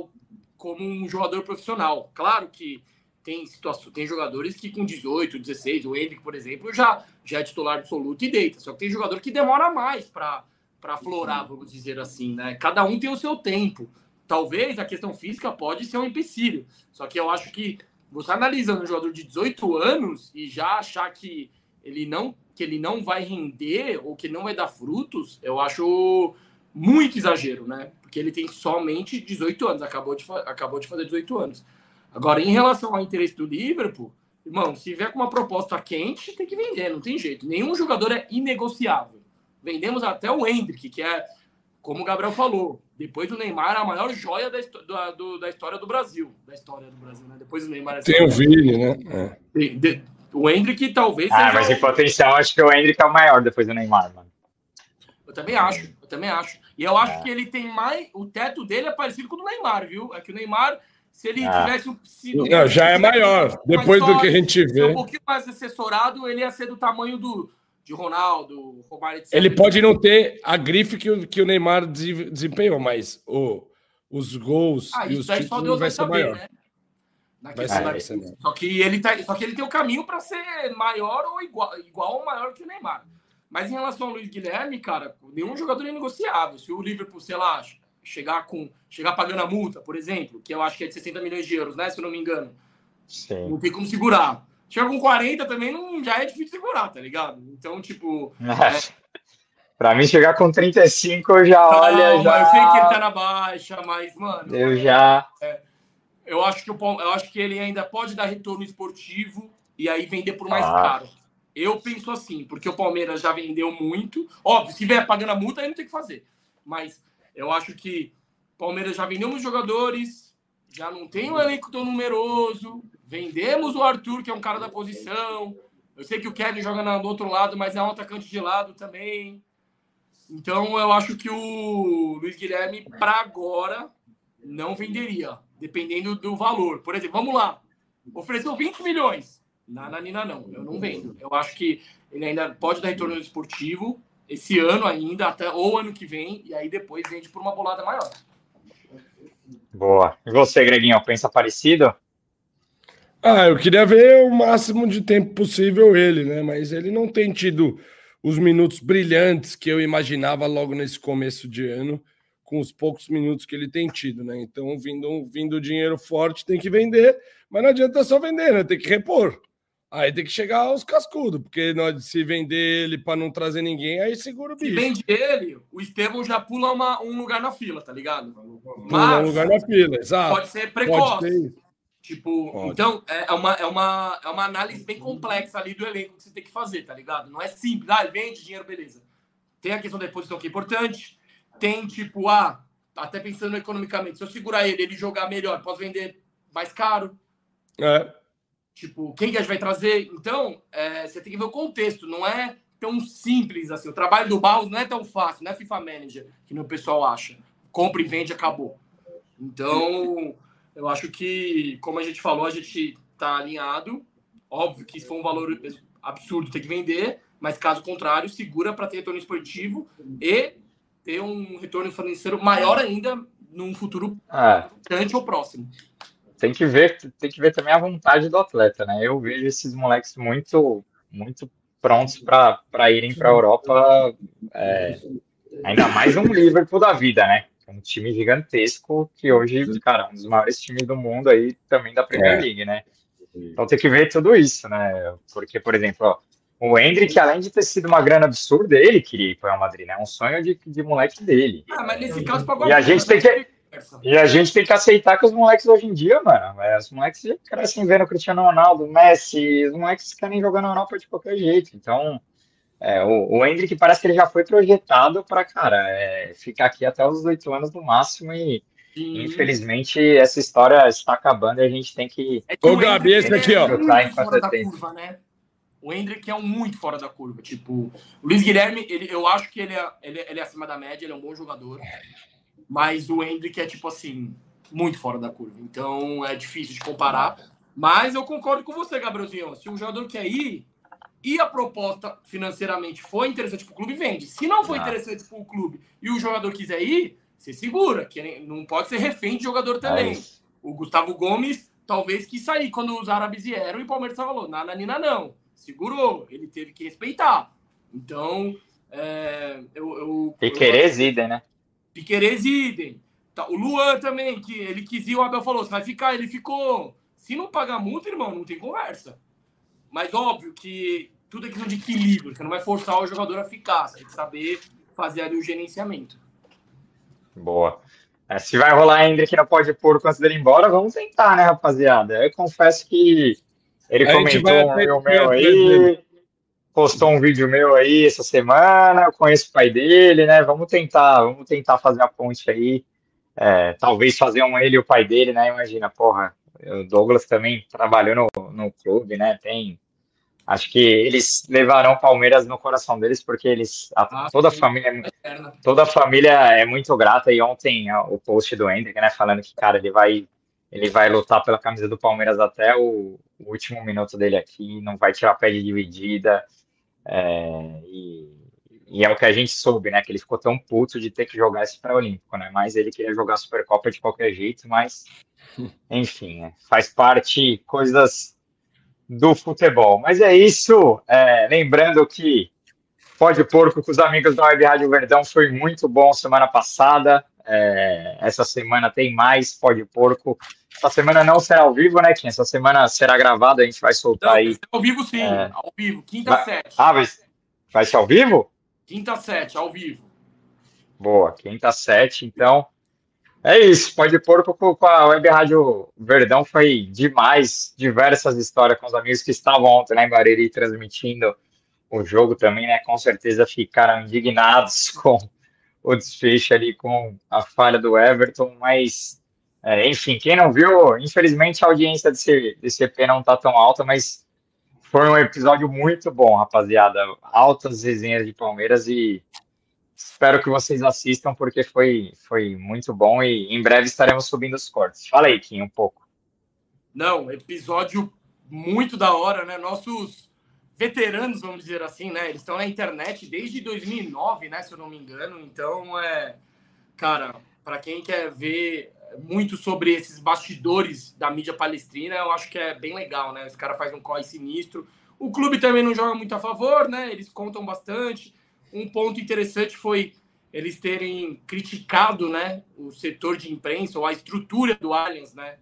S2: como um jogador profissional. Claro que tem situações, tem jogadores que com 18, 16, o Henrique, por exemplo, já já é titular absoluto e deita. Só que tem jogador que demora mais para para florar, vamos dizer assim, né? Cada um tem o seu tempo. Talvez a questão física pode ser um empecilho. Só que eu acho que você analisando um jogador de 18 anos e já achar que ele não que ele não vai render ou que não vai dar frutos, eu acho muito exagero, né? Porque ele tem somente 18 anos, acabou de, acabou de fazer 18 anos. Agora, em relação ao interesse do Liverpool, irmão, se vier com uma proposta quente, tem que vender, não tem jeito. Nenhum jogador é inegociável. Vendemos até o Hendrick, que é, como o Gabriel falou, depois do Neymar, a maior joia da, do, da história do Brasil. Da história do Brasil, né? Depois do Neymar. É
S3: Tem o Vini, né? É.
S2: De, de, o Hendrick talvez.
S1: Ah, mas em potencial, acho que o Hendrick é o maior depois do Neymar, mano.
S2: Eu também acho, eu também acho. E eu acho é. que ele tem mais. O teto dele é parecido com o do Neymar, viu? É que o Neymar, se ele é. tivesse. Se,
S3: Não, já é maior. Depois do que a gente vê.
S2: Um pouquinho mais assessorado, ele ia ser do tamanho do de Ronaldo, Romário, etc.
S3: Ele pode não ter a grife que o, que o Neymar desempenhou, mas o, os gols ah, e os títulos vai ser saber, maior. Né?
S2: Vai ser, vai ser só que ele tá, só que ele tem o caminho para ser maior ou igual, igual ou maior que o Neymar. Mas em relação ao Luiz Guilherme, cara, nenhum jogador é negociável. Se o Liverpool, sei lá, chegar com chegar pagando a multa, por exemplo, que eu acho que é de 60 milhões de euros, né, se eu não me engano. Sim. Não tem como segurar. Chega com 40 também não, já é difícil segurar, tá ligado? Então, tipo. É...
S1: Pra mim, chegar com 35, eu já não, olha. Já...
S2: Eu sei que ele tá na baixa, mas, mano.
S1: Eu já.
S2: É, eu, acho que o, eu acho que ele ainda pode dar retorno esportivo e aí vender por mais ah. caro. Eu penso assim, porque o Palmeiras já vendeu muito. Óbvio, se vier pagando a multa, aí não tem que fazer. Mas eu acho que o Palmeiras já vendeu muitos jogadores, já não tem um elenco tão numeroso, Vendemos o Arthur, que é um cara da posição. Eu sei que o Kevin joga do outro lado, mas é um atacante de lado também. Então eu acho que o Luiz Guilherme, para agora, não venderia, dependendo do valor. Por exemplo, vamos lá. Ofereceu 20 milhões. Na Nanina, não. Eu não vendo. Eu acho que ele ainda pode dar retorno esportivo esse ano ainda, até ou ano que vem, e aí depois vende por uma bolada maior.
S1: Boa. E você, Greginho, pensa parecido?
S3: Ah, eu queria ver o máximo de tempo possível ele, né? Mas ele não tem tido os minutos brilhantes que eu imaginava logo nesse começo de ano, com os poucos minutos que ele tem tido, né? Então, vindo, vindo dinheiro forte, tem que vender, mas não adianta só vender, né? Tem que repor. Aí tem que chegar aos cascudos, porque nós, se vender ele para não trazer ninguém, aí segura o bicho.
S2: Se vende ele, o Estevão já pula uma, um lugar na fila, tá ligado?
S3: Pula um lugar na fila, exato.
S2: Pode ser precoce. Pode Tipo, Ótimo. então é, é uma, é, uma, é uma análise bem complexa ali do elenco que você tem que fazer, tá ligado? Não é simples, ah, vende dinheiro, beleza. Tem a questão da reposição que é importante, tem tipo, ah, até pensando economicamente, se eu segurar ele, ele jogar melhor, posso vender mais caro.
S3: É.
S2: Tipo, quem que a gente vai trazer? Então, é, você tem que ver o contexto, não é tão simples assim. O trabalho do Barros não é tão fácil, não é FIFA Manager, que o pessoal acha. Compra e vende, acabou. Então. Eu acho que, como a gente falou, a gente está alinhado. Óbvio que se for um valor absurdo, tem que vender, mas caso contrário, segura para ter retorno esportivo e ter um retorno financeiro maior ainda num futuro
S1: Ah,
S2: ou próximo.
S1: tem que ver, tem que ver também a vontade do atleta, né? Eu vejo esses moleques muito, muito prontos para irem para a Europa, é, ainda mais um Liverpool da vida, né? Um time gigantesco que hoje, cara, um dos maiores times do mundo aí também da Premier
S3: É.
S1: League, né? Então tem que ver tudo isso, né? Porque, por exemplo, ó, o Hendrick, além de ter sido uma grana absurda, ele queria ir para o Real Madrid, né? Um sonho de, de moleque dele.
S2: Ah, mas nesse caso pagou
S1: E a gente tem que-
S2: Conversa.
S1: E a gente tem que aceitar que os moleques hoje em dia, mano, é, os moleques já crescem vendo o Cristiano Ronaldo, o Messi, os moleques querem jogar na Europa de qualquer jeito. Então, é, o, o Hendrick parece que ele já foi projetado para, cara, é, ficar aqui até os oito anos no máximo e,
S2: Sim.
S1: infelizmente, essa história está acabando e a gente tem que...
S2: É que o
S3: Gabi, esse aqui, ó.
S2: É muito
S1: Tá, enquanto
S2: fora da
S1: tem.
S2: curva, né? O Hendrick é um muito fora da curva. Tipo, o Luiz Guilherme, ele, eu acho que ele é, ele, ele é acima da média, ele é um bom jogador. Mas o Hendrick é, tipo assim, muito fora da curva. Então é difícil de comparar. Mas eu concordo com você, Gabrielzinho. Se um jogador quer ir e a proposta financeiramente foi interessante para o clube, vende. Se não foi
S1: Ah.
S2: interessante para o clube e o jogador quiser ir, você segura. Que não pode ser refém de jogador
S1: É
S2: também.
S1: isso.
S2: O Gustavo Gomes talvez quis sair quando os árabes vieram e o Palmeiras falou: Nananina não. Segurou. Ele teve que respeitar. Então, é, eu, eu,
S1: E
S2: eu-
S1: idem, né?
S2: Piquerez idem. Tá, o Luan também, que ele quis ir, o Abel falou: você vai ficar, ele ficou. Se não pagar multa, irmão, não tem conversa. Mas óbvio que tudo é questão de equilíbrio. Você não vai forçar o jogador a ficar. Você tem que saber fazer ali o gerenciamento.
S1: Boa. É, se vai rolar Hendrick não pode pôr antes dele ir embora, vamos tentar, né, rapaziada? Eu confesso que ele
S3: A
S1: comentou um
S3: atrás-
S1: meu, aí,
S3: dele.
S1: postou um vídeo meu aí essa semana, eu conheço o pai dele, né? Vamos tentar, vamos tentar fazer a ponte aí. É, talvez fazer um ele e o pai dele, né? Imagina, porra, o Douglas também trabalhou no, no clube, né? Tem. Acho que eles levarão Palmeiras no coração deles, porque eles. a-
S2: Ah,
S1: toda a família é toda a família é muito grata e ontem ó, o post do Hendrick, né, falando que cara, ele vai ele vai lutar pela camisa do Palmeiras até o, o último minuto dele aqui, não vai tirar pé de dividida. é, e, e é o que a gente soube, né, que ele ficou tão puto de ter que jogar esse pré-olímpico, né? Mas ele queria jogar a Supercopa de qualquer jeito, mas enfim, né, faz parte coisas do futebol. Mas é isso, é, lembrando que Pode Porco com os amigos da Web Rádio Verdão foi muito bom semana passada. É, essa semana tem mais Pode Porco. Essa semana não será ao vivo, né, Kim? Essa semana será gravada, a gente vai soltar
S2: Não,
S1: aí.
S2: ao vivo sim,
S1: É.
S2: ao vivo. Quinta
S1: Vai-
S2: sete.
S1: Ah, vai, vai ser ao vivo?
S2: Quinta sete, ao vivo.
S1: Boa, quinta sete, então. É isso, Pode Porco com a Web Rádio Verdão foi demais. Diversas histórias com os amigos que estavam ontem lá em Bariri transmitindo o jogo também, né? Com certeza ficaram indignados com o desfecho ali, com a falha do Everton, mas, é, enfim, quem não viu, infelizmente a audiência desse, desse EP não tá tão alta, mas foi um episódio muito bom, rapaziada. Altas resenhas de Palmeiras e espero que vocês assistam, porque foi, foi muito bom e em breve estaremos subindo os cortes. Fala aí, Kim, um pouco.
S2: Não, episódio muito da hora, né? Nossos veteranos, vamos dizer assim, né? Eles estão na internet desde 2009, né? Se eu não me engano. Então, é. Cara, para quem quer ver muito sobre esses bastidores da mídia palestrina, eu acho que é bem legal, né? Os caras fazem um corre sinistro. O clube também não joga muito a favor, né? Eles contam bastante. Um ponto interessante foi eles terem criticado, né, o setor de imprensa ou a estrutura do Allianz, né,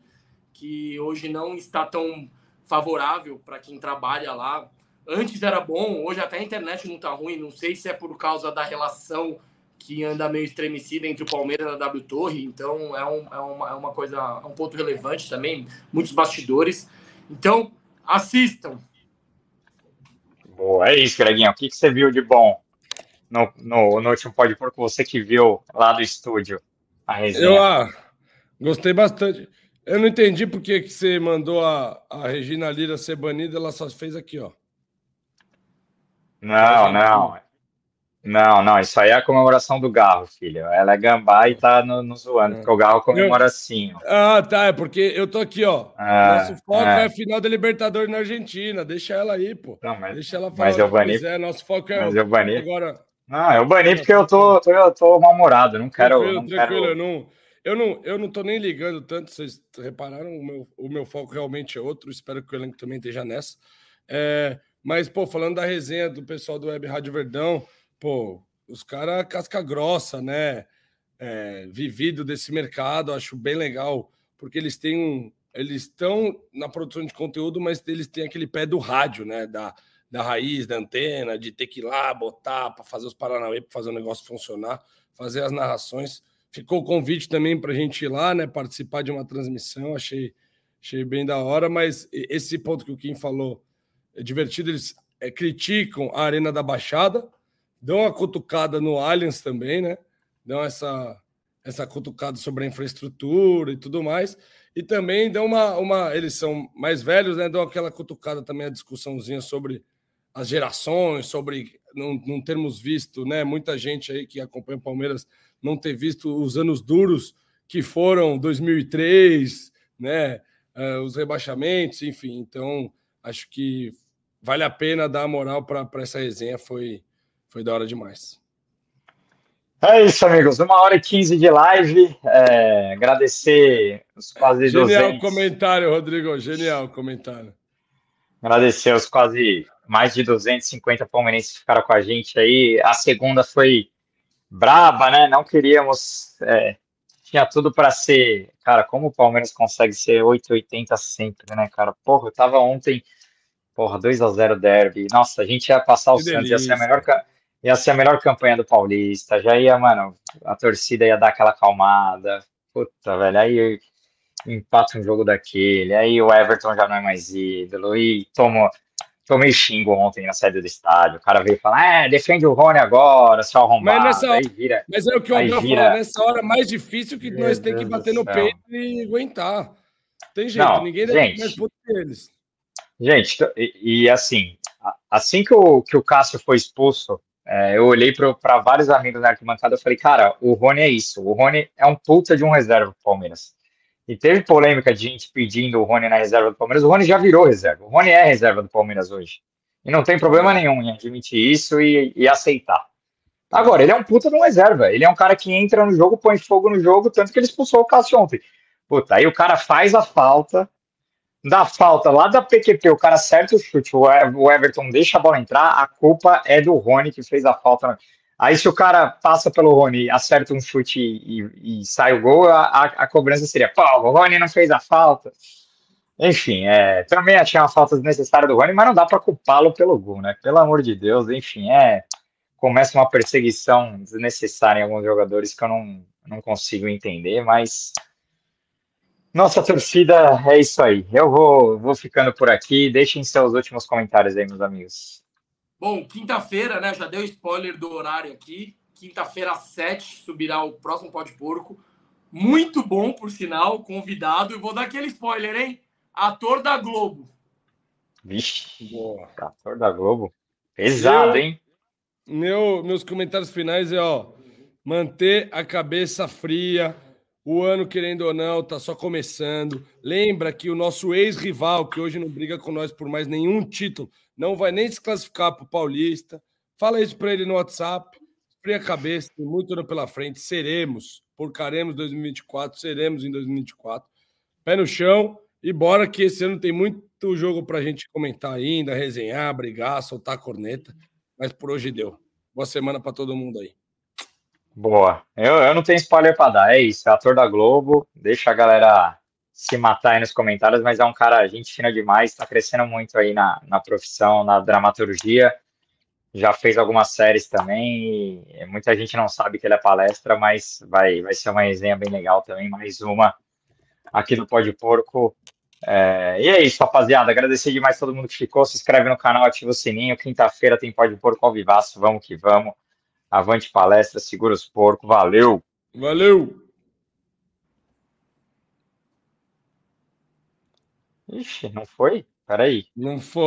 S2: que hoje não está tão favorável para quem trabalha lá. Antes era bom, hoje até a internet não está ruim. Não sei se é por causa da relação que anda meio estremecida entre o Palmeiras e a W Torre. Então é, um, é, uma, é uma coisa, é um ponto relevante também. Muitos bastidores. Então assistam.
S1: Boa, é isso, Greginho. O que, que você viu de bom no, no, no último Pode Porco? Você que viu lá do estúdio a resenha.
S3: Eu ah, gostei bastante. Eu não entendi por que, que você mandou a, a Regina Lira ser banida, ela só fez aqui, ó.
S1: Não, não. Não, não, isso aí é a comemoração do Garro, filho. Ela é gambá e tá no, no zoando, porque o Garro comemora assim. Ó.
S3: Ah, tá, é porque eu tô aqui, ó.
S1: Ah,
S3: Nosso foco
S1: é.
S3: é. a final da Libertadores na Argentina. Deixa ela aí, pô.
S1: Não, mas,
S3: Deixa ela falar
S1: mas eu bani,
S3: quiser. Nosso foco é
S1: mas eu bani.
S3: agora.
S1: Não, eu bani porque eu tô, tô, eu tô mal-humorado, não quero,
S3: Tranquilo,
S1: não
S3: tranquilo.
S1: quero...
S3: Eu não, eu, não, eu não tô nem ligando tanto, vocês repararam, o meu, o meu foco realmente é outro. Espero que o elenco também esteja nessa. É, mas, pô, falando da resenha do pessoal do Web Rádio Verdão, pô, os caras casca grossa, né? É, vivido desse mercado, acho bem legal, porque eles têm um. Eles estão na produção de conteúdo, mas eles têm aquele pé do rádio, né? Da, da raiz, da antena, de ter que ir lá, botar para fazer os Paranauê, para fazer o negócio funcionar, fazer as narrações. Ficou o convite também para a gente ir lá, né? Participar de uma transmissão, achei, achei bem da hora, mas esse ponto que o Kim falou é divertido. Eles é, criticam a Arena da Baixada, dão uma cutucada no Allianz também, né? Dão essa, essa cutucada sobre a infraestrutura e tudo mais. E também dão uma, uma. Eles são mais velhos, né? Dão aquela cutucada também a discussãozinha sobre as gerações, sobre não, não termos visto, né? Muita gente aí que acompanha o Palmeiras não ter visto os anos duros que foram 2003, né? Uh, os rebaixamentos, enfim. Então, acho que vale a pena dar a moral para essa resenha. Foi, foi da hora demais.
S1: É isso, amigos. Uma hora e quinze de live. É, agradecer os quase
S3: Genial
S1: 200.
S3: comentário, Rodrigo. Genial comentário.
S1: Agradecer os quase mais de 250 palmeirenses que ficaram com a gente aí. A segunda foi braba, né? Não queríamos. é, tinha tudo para ser. Cara, como o Palmeiras consegue ser 880 sempre, né, cara? Porra, eu tava ontem. Porra, 2 a 0 derby. Nossa, a gente ia passar o
S3: Que
S1: Santos, ia ser a melhor, ia ser a melhor campanha do Paulista. Já ia, mano, a torcida ia dar aquela acalmada. Puta, velho, aí empata um jogo daquele. Aí o Everton já não é mais ídolo. E tomou, tomei xingo ontem na saída do estádio. O cara veio falar: é, defende o Rony agora, seu arrombado.
S3: Mas nessa
S1: vira.
S3: Mas é o que o Abel
S1: vira-
S3: falou, nessa hora mais difícil que
S1: Meu
S3: nós temos que bater no
S1: céu.
S3: peito e aguentar. Tem jeito,
S1: Não,
S3: ninguém é
S1: gente.
S3: mais puto que eles.
S1: Gente, e, e assim, assim que o, que o Cássio foi expulso, é, eu olhei para vários amigos na arquibancada e falei, cara, o Rony é isso. O Rony é um puta de um reserva do Palmeiras. E teve polêmica de gente pedindo o Rony na reserva do Palmeiras. O Rony já virou reserva. O Rony é reserva do Palmeiras hoje. E não tem problema nenhum em admitir isso e, e aceitar. Agora, ele é um puta de um reserva. Ele é um cara que entra no jogo, põe fogo no jogo, tanto que ele expulsou o Cássio ontem. Puta, aí o cara faz a falta, da falta lá da PQP, o cara acerta o chute, o Everton deixa a bola entrar, a culpa é do Rony que fez a falta. Aí se o cara passa pelo Rony, acerta um chute e, e- sai o gol, a, a- cobrança seria, pô, o Rony não fez a falta. Enfim, é, também achei uma falta desnecessária do Rony, mas não dá para culpá-lo pelo gol, né? Pelo amor de Deus, enfim, é começa uma perseguição desnecessária em alguns jogadores que eu não, não consigo entender, mas nossa torcida é isso aí. Eu vou, vou ficando por aqui. Deixem seus últimos comentários aí, meus amigos.
S2: Bom, quinta-feira, né? Já deu spoiler do horário aqui. Quinta-feira às 7 subirá o próximo Pó de Porco. Muito bom, por sinal, convidado. E vou dar aquele spoiler, hein? Ator da Globo.
S1: Vixe,
S3: Boa.
S1: ator da Globo. Pesado,
S3: Eu-
S1: hein?
S3: Meu, meus comentários finais é, ó, manter a cabeça fria. O ano, querendo ou não, tá só começando. Lembra que o nosso ex-rival, que hoje não briga com nós por mais nenhum título, não vai nem se classificar o Paulista. Fala isso para ele no WhatsApp. Fria a cabeça, tem muito ano pela frente. Seremos, porcaremos 2024, seremos em 2024. Pé no chão e bora que esse ano tem muito jogo para a gente comentar ainda, resenhar, brigar, soltar a corneta. Mas por hoje deu. Boa semana para todo mundo aí.
S1: Boa. Eu, eu não tenho spoiler pra dar. É isso. É ator da Globo. Deixa a galera se matar aí nos comentários, mas é um cara, gente fina demais. Tá crescendo muito aí na, na profissão, na dramaturgia. Já fez algumas séries também. Muita gente não sabe que ele é palestra, mas vai, vai ser uma resenha bem legal também. Mais uma aqui do Pó de Porco. É, e é isso, rapaziada. Agradecer demais todo mundo que ficou. Se inscreve no canal, ativa o sininho. Quinta-feira tem Pó de Porco ao vivaço. Vamos que vamos. Avante palestra, segura os porcos. Valeu!
S3: Valeu!
S1: Ixi, não foi? Peraí.
S3: Não foi.